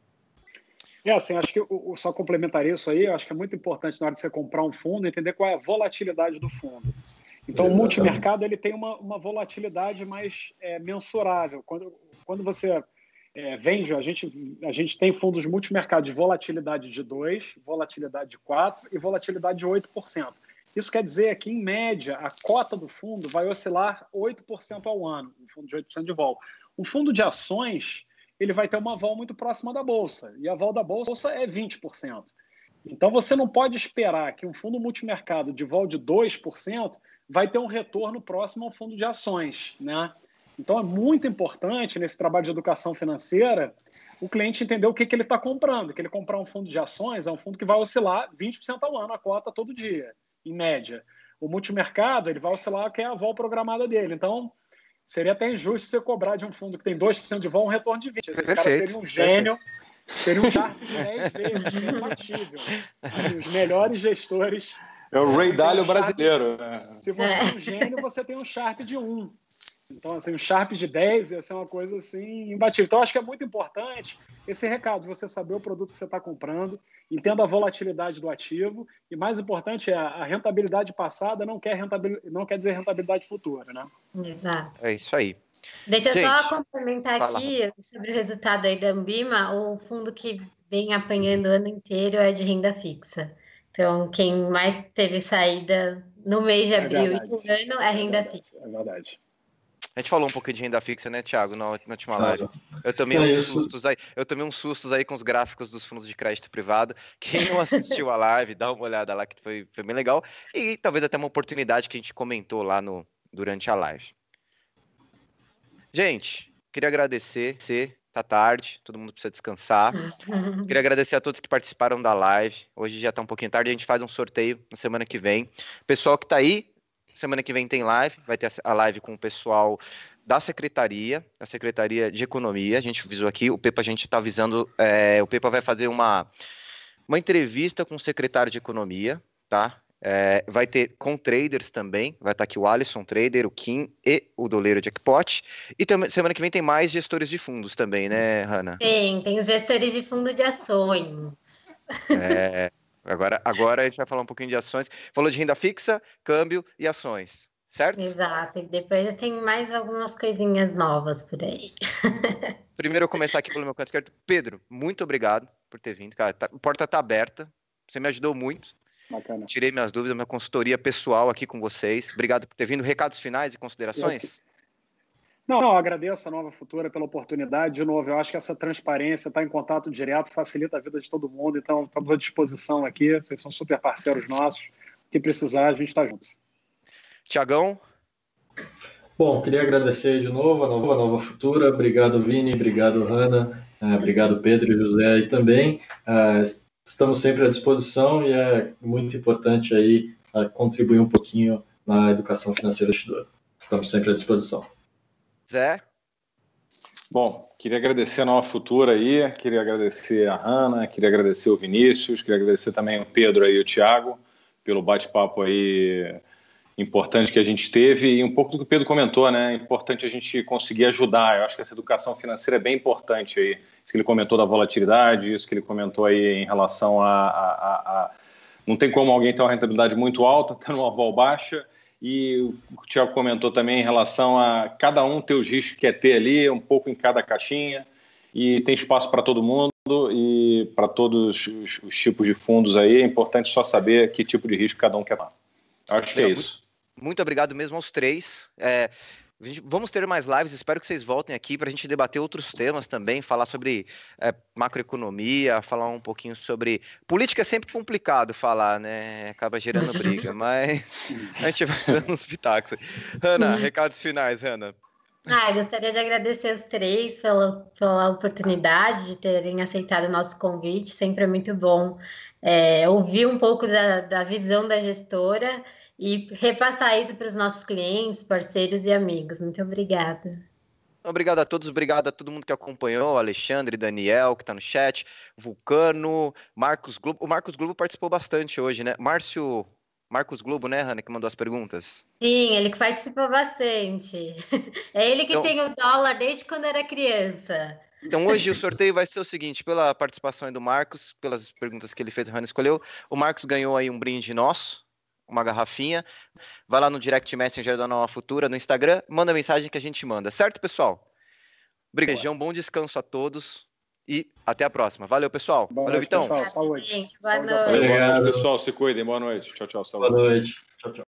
É, assim, acho que eu só complementaria isso aí, acho que é muito importante na hora de você comprar um fundo, entender qual é a volatilidade do fundo. Então, Exatamente. o multimercado ele tem uma, uma volatilidade mais é, mensurável. Quando, quando você é, vende, a gente, a gente tem fundos multimercado de volatilidade de 2, volatilidade de 4 e volatilidade de 8%. Isso quer dizer que, em média, a cota do fundo vai oscilar 8% ao ano, um fundo de 8% de vol. Um fundo de ações ele vai ter uma vol muito próxima da bolsa, e a vol da bolsa é 20%. Então você não pode esperar que um fundo multimercado de vol de 2% vai ter um retorno próximo ao fundo de ações, né? Então é muito importante nesse trabalho de educação financeira o cliente entender o que, que ele está comprando. Que ele comprar um fundo de ações é um fundo que vai oscilar 20% ao ano a cota todo dia, em média. O multimercado ele vai oscilar que é a vol programada dele. Então seria até injusto você cobrar de um fundo que tem 2% de vol um retorno de 20%. Esse cara seria um gênio, seria um de 10 vezes. Assim, os melhores gestores. É o Ray Dalio brasileiro. Se você é um gênio, você tem um Sharp de 1. Então, assim, um Sharp de 10 ia ser uma coisa assim imbatível. Então, acho que é muito importante esse recado, você saber o produto que você está comprando, entenda a volatilidade do ativo e, mais importante, é a rentabilidade passada não quer, rentabilidade, não quer dizer rentabilidade futura, né? Exato. É isso aí. Deixa eu só complementar fala. aqui sobre o resultado aí da Ambima. O fundo que vem apanhando o ano inteiro é de renda fixa. Então, quem mais teve saída no mês de é abril é e no ano é renda é fixa. É verdade. A gente falou um pouquinho de renda fixa, né, Thiago, na, na última live. Eu tomei é uns sustos aí, eu tomei uns sustos aí com os gráficos dos fundos de crédito privado. Quem não assistiu a live, dá uma olhada lá que foi, foi bem legal. E talvez até uma oportunidade que a gente comentou lá no, durante a live. Gente, queria agradecer. Tá tarde, todo mundo precisa descansar. [laughs] Queria agradecer a todos que participaram da live. Hoje já tá um pouquinho tarde, a gente faz um sorteio na semana que vem. Pessoal que tá aí, Semana que vem tem live, vai ter a live com o pessoal da Secretaria, da Secretaria de Economia. A gente avisou aqui, o Pepa a gente está avisando, é, o Pepa vai fazer uma, uma entrevista com o secretário de Economia, tá? É, vai ter com traders também, vai estar tá aqui o Alisson Trader, o Kim e o Doleiro Jackpot. E também, semana que vem tem mais gestores de fundos também, né, Hanna? Tem, tem os gestores de fundo de ações. É, Agora, agora a gente vai falar um pouquinho de ações. Falou de renda fixa, câmbio e ações, certo? Exato. E depois tem mais algumas coisinhas novas por aí. [laughs] Primeiro eu começar aqui pelo meu canto esquerdo. Pedro, muito obrigado por ter vindo. Cara, tá, a porta está aberta. Você me ajudou muito. Bacana. Tirei minhas dúvidas, minha consultoria pessoal aqui com vocês. Obrigado por ter vindo. Recados finais e considerações? Não, não, agradeço a Nova Futura pela oportunidade. De novo, eu acho que essa transparência, estar tá em contato direto, facilita a vida de todo mundo. Então, estamos à disposição aqui. Vocês são super parceiros nossos. O que precisar, a gente está junto. Tiagão? Bom, queria agradecer de novo a Nova, a Nova Futura. Obrigado, Vini. Obrigado, Hanna. É, obrigado, Pedro e José aí também. Estamos sempre à disposição e é muito importante aí é, contribuir um pouquinho na educação financeira estudante. Estamos sempre à disposição. Zé? Bom, queria agradecer a Nova Futura aí, queria agradecer a Hanna, queria agradecer o Vinícius, queria agradecer também o Pedro aí e o Thiago pelo bate-papo aí importante que a gente teve e um pouco do que o Pedro comentou, né? É importante a gente conseguir ajudar. Eu acho que essa educação financeira é bem importante aí. Isso que ele comentou da volatilidade, isso que ele comentou aí em relação a, a, a, a não tem como alguém ter uma rentabilidade muito alta, [laughs] tendo uma vol baixa. E o Tiago comentou também em relação a cada um ter os riscos que quer ter ali, um pouco em cada caixinha, e tem espaço para todo mundo e para todos os, os, tipos de fundos aí. É importante só saber que tipo de risco cada um quer tomar. Acho que é isso. Muito obrigado mesmo aos três. É, vamos ter mais lives, espero que vocês voltem aqui para a gente debater outros temas também, falar sobre é, macroeconomia, falar um pouquinho sobre. Política é sempre complicado falar, né? Acaba gerando [laughs] briga, mas a gente vai dando uns pitacos. Ana, recados finais, Ana. Ah, gostaria de agradecer os três pela, pela oportunidade de terem aceitado o nosso convite. Sempre é muito bom é, ouvir um pouco da, da visão da gestora e repassar isso para os nossos clientes, parceiros e amigos. Muito obrigada. Obrigado a todos, obrigado a todo mundo que acompanhou, Alexandre, Daniel, que está no chat, Vulcano, Marcos Globo. O Marcos Globo participou bastante hoje, né? Márcio, Marcos Globo, né, Hanna, que mandou as perguntas? Sim, ele que participou bastante. [laughs] É ele que então... tem o dólar desde quando era criança. Então hoje o sorteio vai ser o seguinte, pela participação do Marcos, pelas perguntas que ele fez, a Hanna escolheu, o Marcos ganhou aí um brinde nosso, uma garrafinha. Vai lá no direct messenger da Nova Futura, no Instagram, manda mensagem que a gente manda, certo, pessoal? Beijão, bom descanso a todos e até a próxima. Valeu, pessoal. Boa Valeu, noite, Vitão. Pessoal, saúde. Gente, boa noite. Obrigado, pessoal. Se cuidem. Boa noite. Tchau, tchau. Saúde. Boa noite. Tchau, tchau.